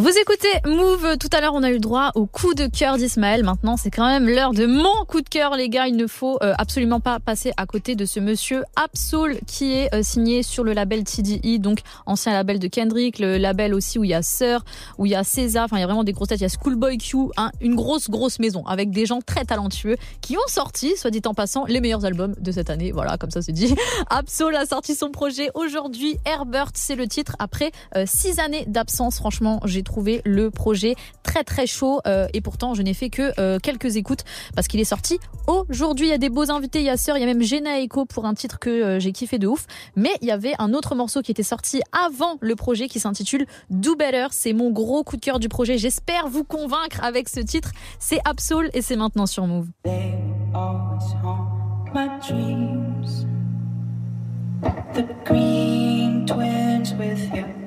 Vous écoutez Move, tout à l'heure on a eu droit au coup de cœur d'Ismaël, maintenant c'est quand même l'heure de mon coup de cœur les gars, il ne faut euh, absolument pas passer à côté de ce monsieur Absol qui est euh, signé sur le label TDI, donc ancien label de Kendrick, le label aussi où il y a Sir, où il y a César, enfin il y a vraiment des grosses têtes, il y a Schoolboy Q, hein, une grosse grosse maison avec des gens très talentueux qui ont sorti, soit dit en passant, les meilleurs albums de cette année, voilà comme ça c'est dit. Absol a sorti son projet aujourd'hui, Herbert c'est le titre, après euh, six années d'absence, franchement j'ai trouvé le projet très très chaud euh, et pourtant je n'ai fait que euh, quelques écoutes parce qu'il est sorti aujourd'hui. Il y a des beaux invités, il y a Sœur, il y a même Jenna Echo pour un titre que euh, j'ai kiffé de ouf. Mais il y avait un autre morceau qui était sorti avant le projet qui s'intitule Do Better. C'est mon gros coup de cœur du projet. J'espère vous convaincre avec ce titre. C'est Absol et c'est maintenant sur Move. The green twins with your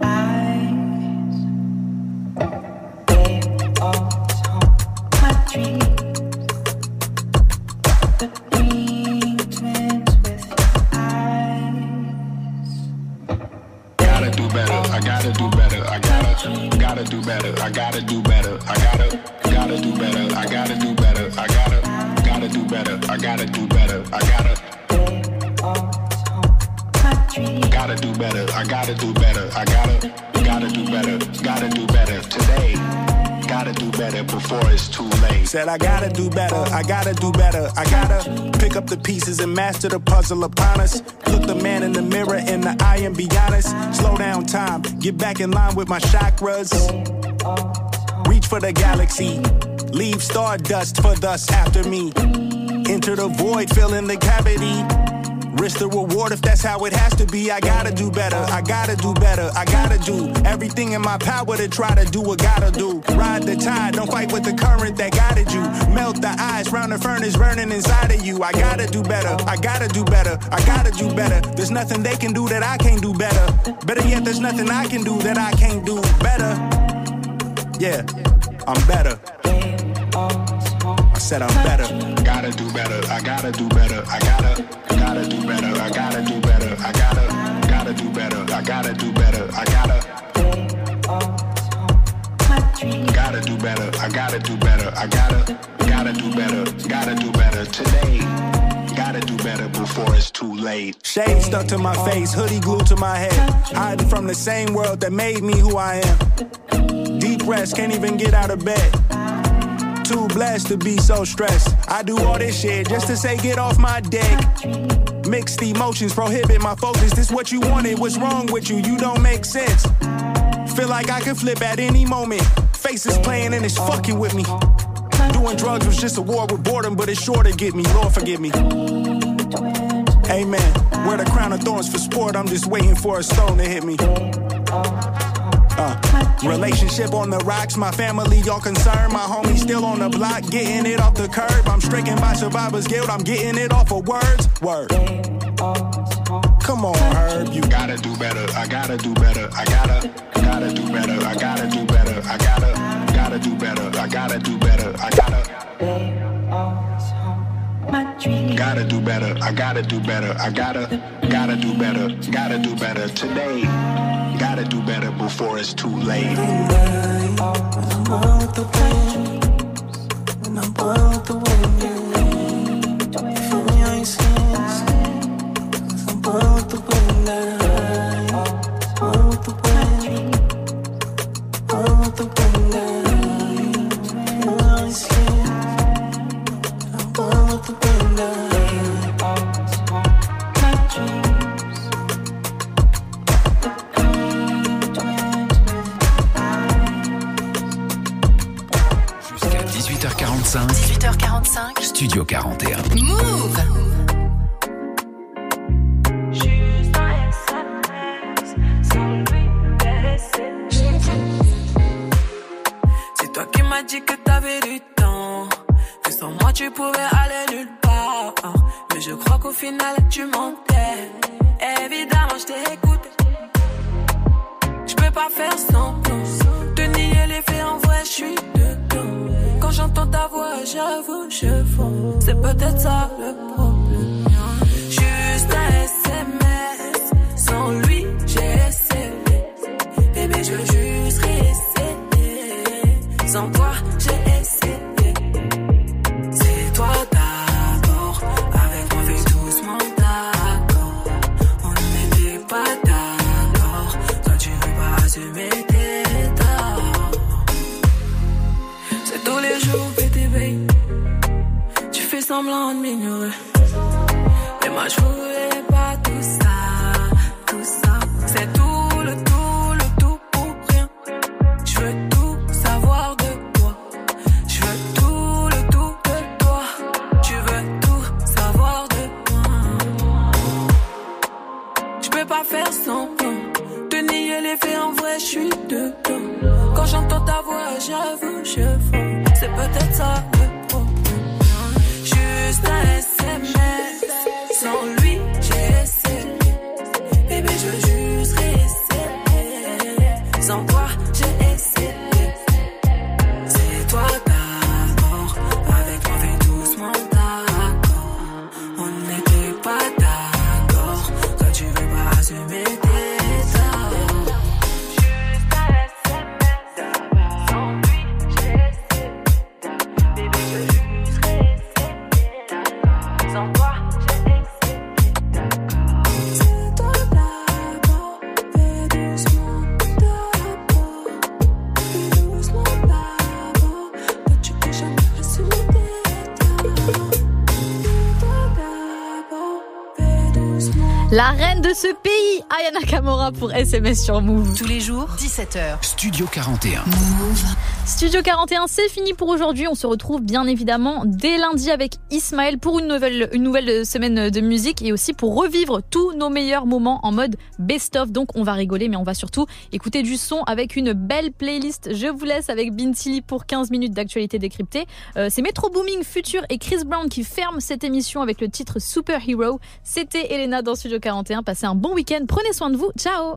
pieces and master the puzzle upon us. Look the man in the mirror in the eye and be honest. Slow down time, get back in line with my chakras. Reach for the galaxy, leave stardust for thus after me. Enter the void, fill in the cavity. Risk the reward if that's how it has to be. I gotta do better, I gotta do better, I gotta do everything in my power to try to do what gotta do. Ride the tide, don't fight with the current that guided you. Melt the ice round the furnace burning inside of you. I gotta do better, I gotta do better, I gotta do better. There's nothing they can do that I can't do better. Better yet, there's nothing I can do that I can't do better. Yeah, I'm better. I said I'm better. Gotta do better, I gotta do better, I gotta, gotta do better, I gotta do better, I gotta, gotta do better, I gotta do better, I gotta. Gotta do better, I gotta do better, I gotta, gotta do better, gotta do better today. Gotta do better before it's too late. Shade stuck to my face, hoodie glued to my head. Hiding from the same world that made me who I am. Deep rest, can't even get out of bed. Too blessed to be so stressed. I do all this shit just to say get off my dick. Mixed emotions prohibit my focus. This what you wanted, what's wrong with you? You don't make sense. Feel like I could flip at any moment. Faces playing and it's fucking with me. Doing drugs was just a war with boredom, but it's sure to get me. Lord forgive me. Amen. Wear the crown of thorns for sport. I'm just waiting for a stone to hit me. Uh, relationship on the rocks, my family y'all concerned. My homie still on the block, getting it off the curb. I'm stricken by survivor's guilt, I'm getting it off of words. Word. Come on, Herb, you gotta do better. I gotta do better. I gotta, gotta do better. I gotta do better. I gotta, gotta do better. I gotta do better. I gotta. Gotta do better. I gotta do better. I gotta, gotta do better. Gotta do better today. Gotta do better before it's too late. When I'm born with the wind, when I'm born with the wind, yeah. Feel me, I ain't seen Cause I'm born with the wind, La reine de ce pays, Ayana Kamora pour SMS sur Move. Tous les jours, 17h. Studio 41. Studio 41, c'est fini pour aujourd'hui. On se retrouve bien évidemment dès lundi avec Ismaël pour une nouvelle, une nouvelle semaine de musique et aussi pour revivre tous nos meilleurs moments en mode best-of. Donc on va rigoler, mais on va surtout écouter du son avec une belle playlist. Je vous laisse avec Bintili pour 15 minutes d'actualité décryptée. Euh, c'est Metro Booming Future et Chris Brown qui ferment cette émission avec le titre Superhero. C'était Elena dans Studio 41. Passez un bon week-end. Prenez soin de vous. Ciao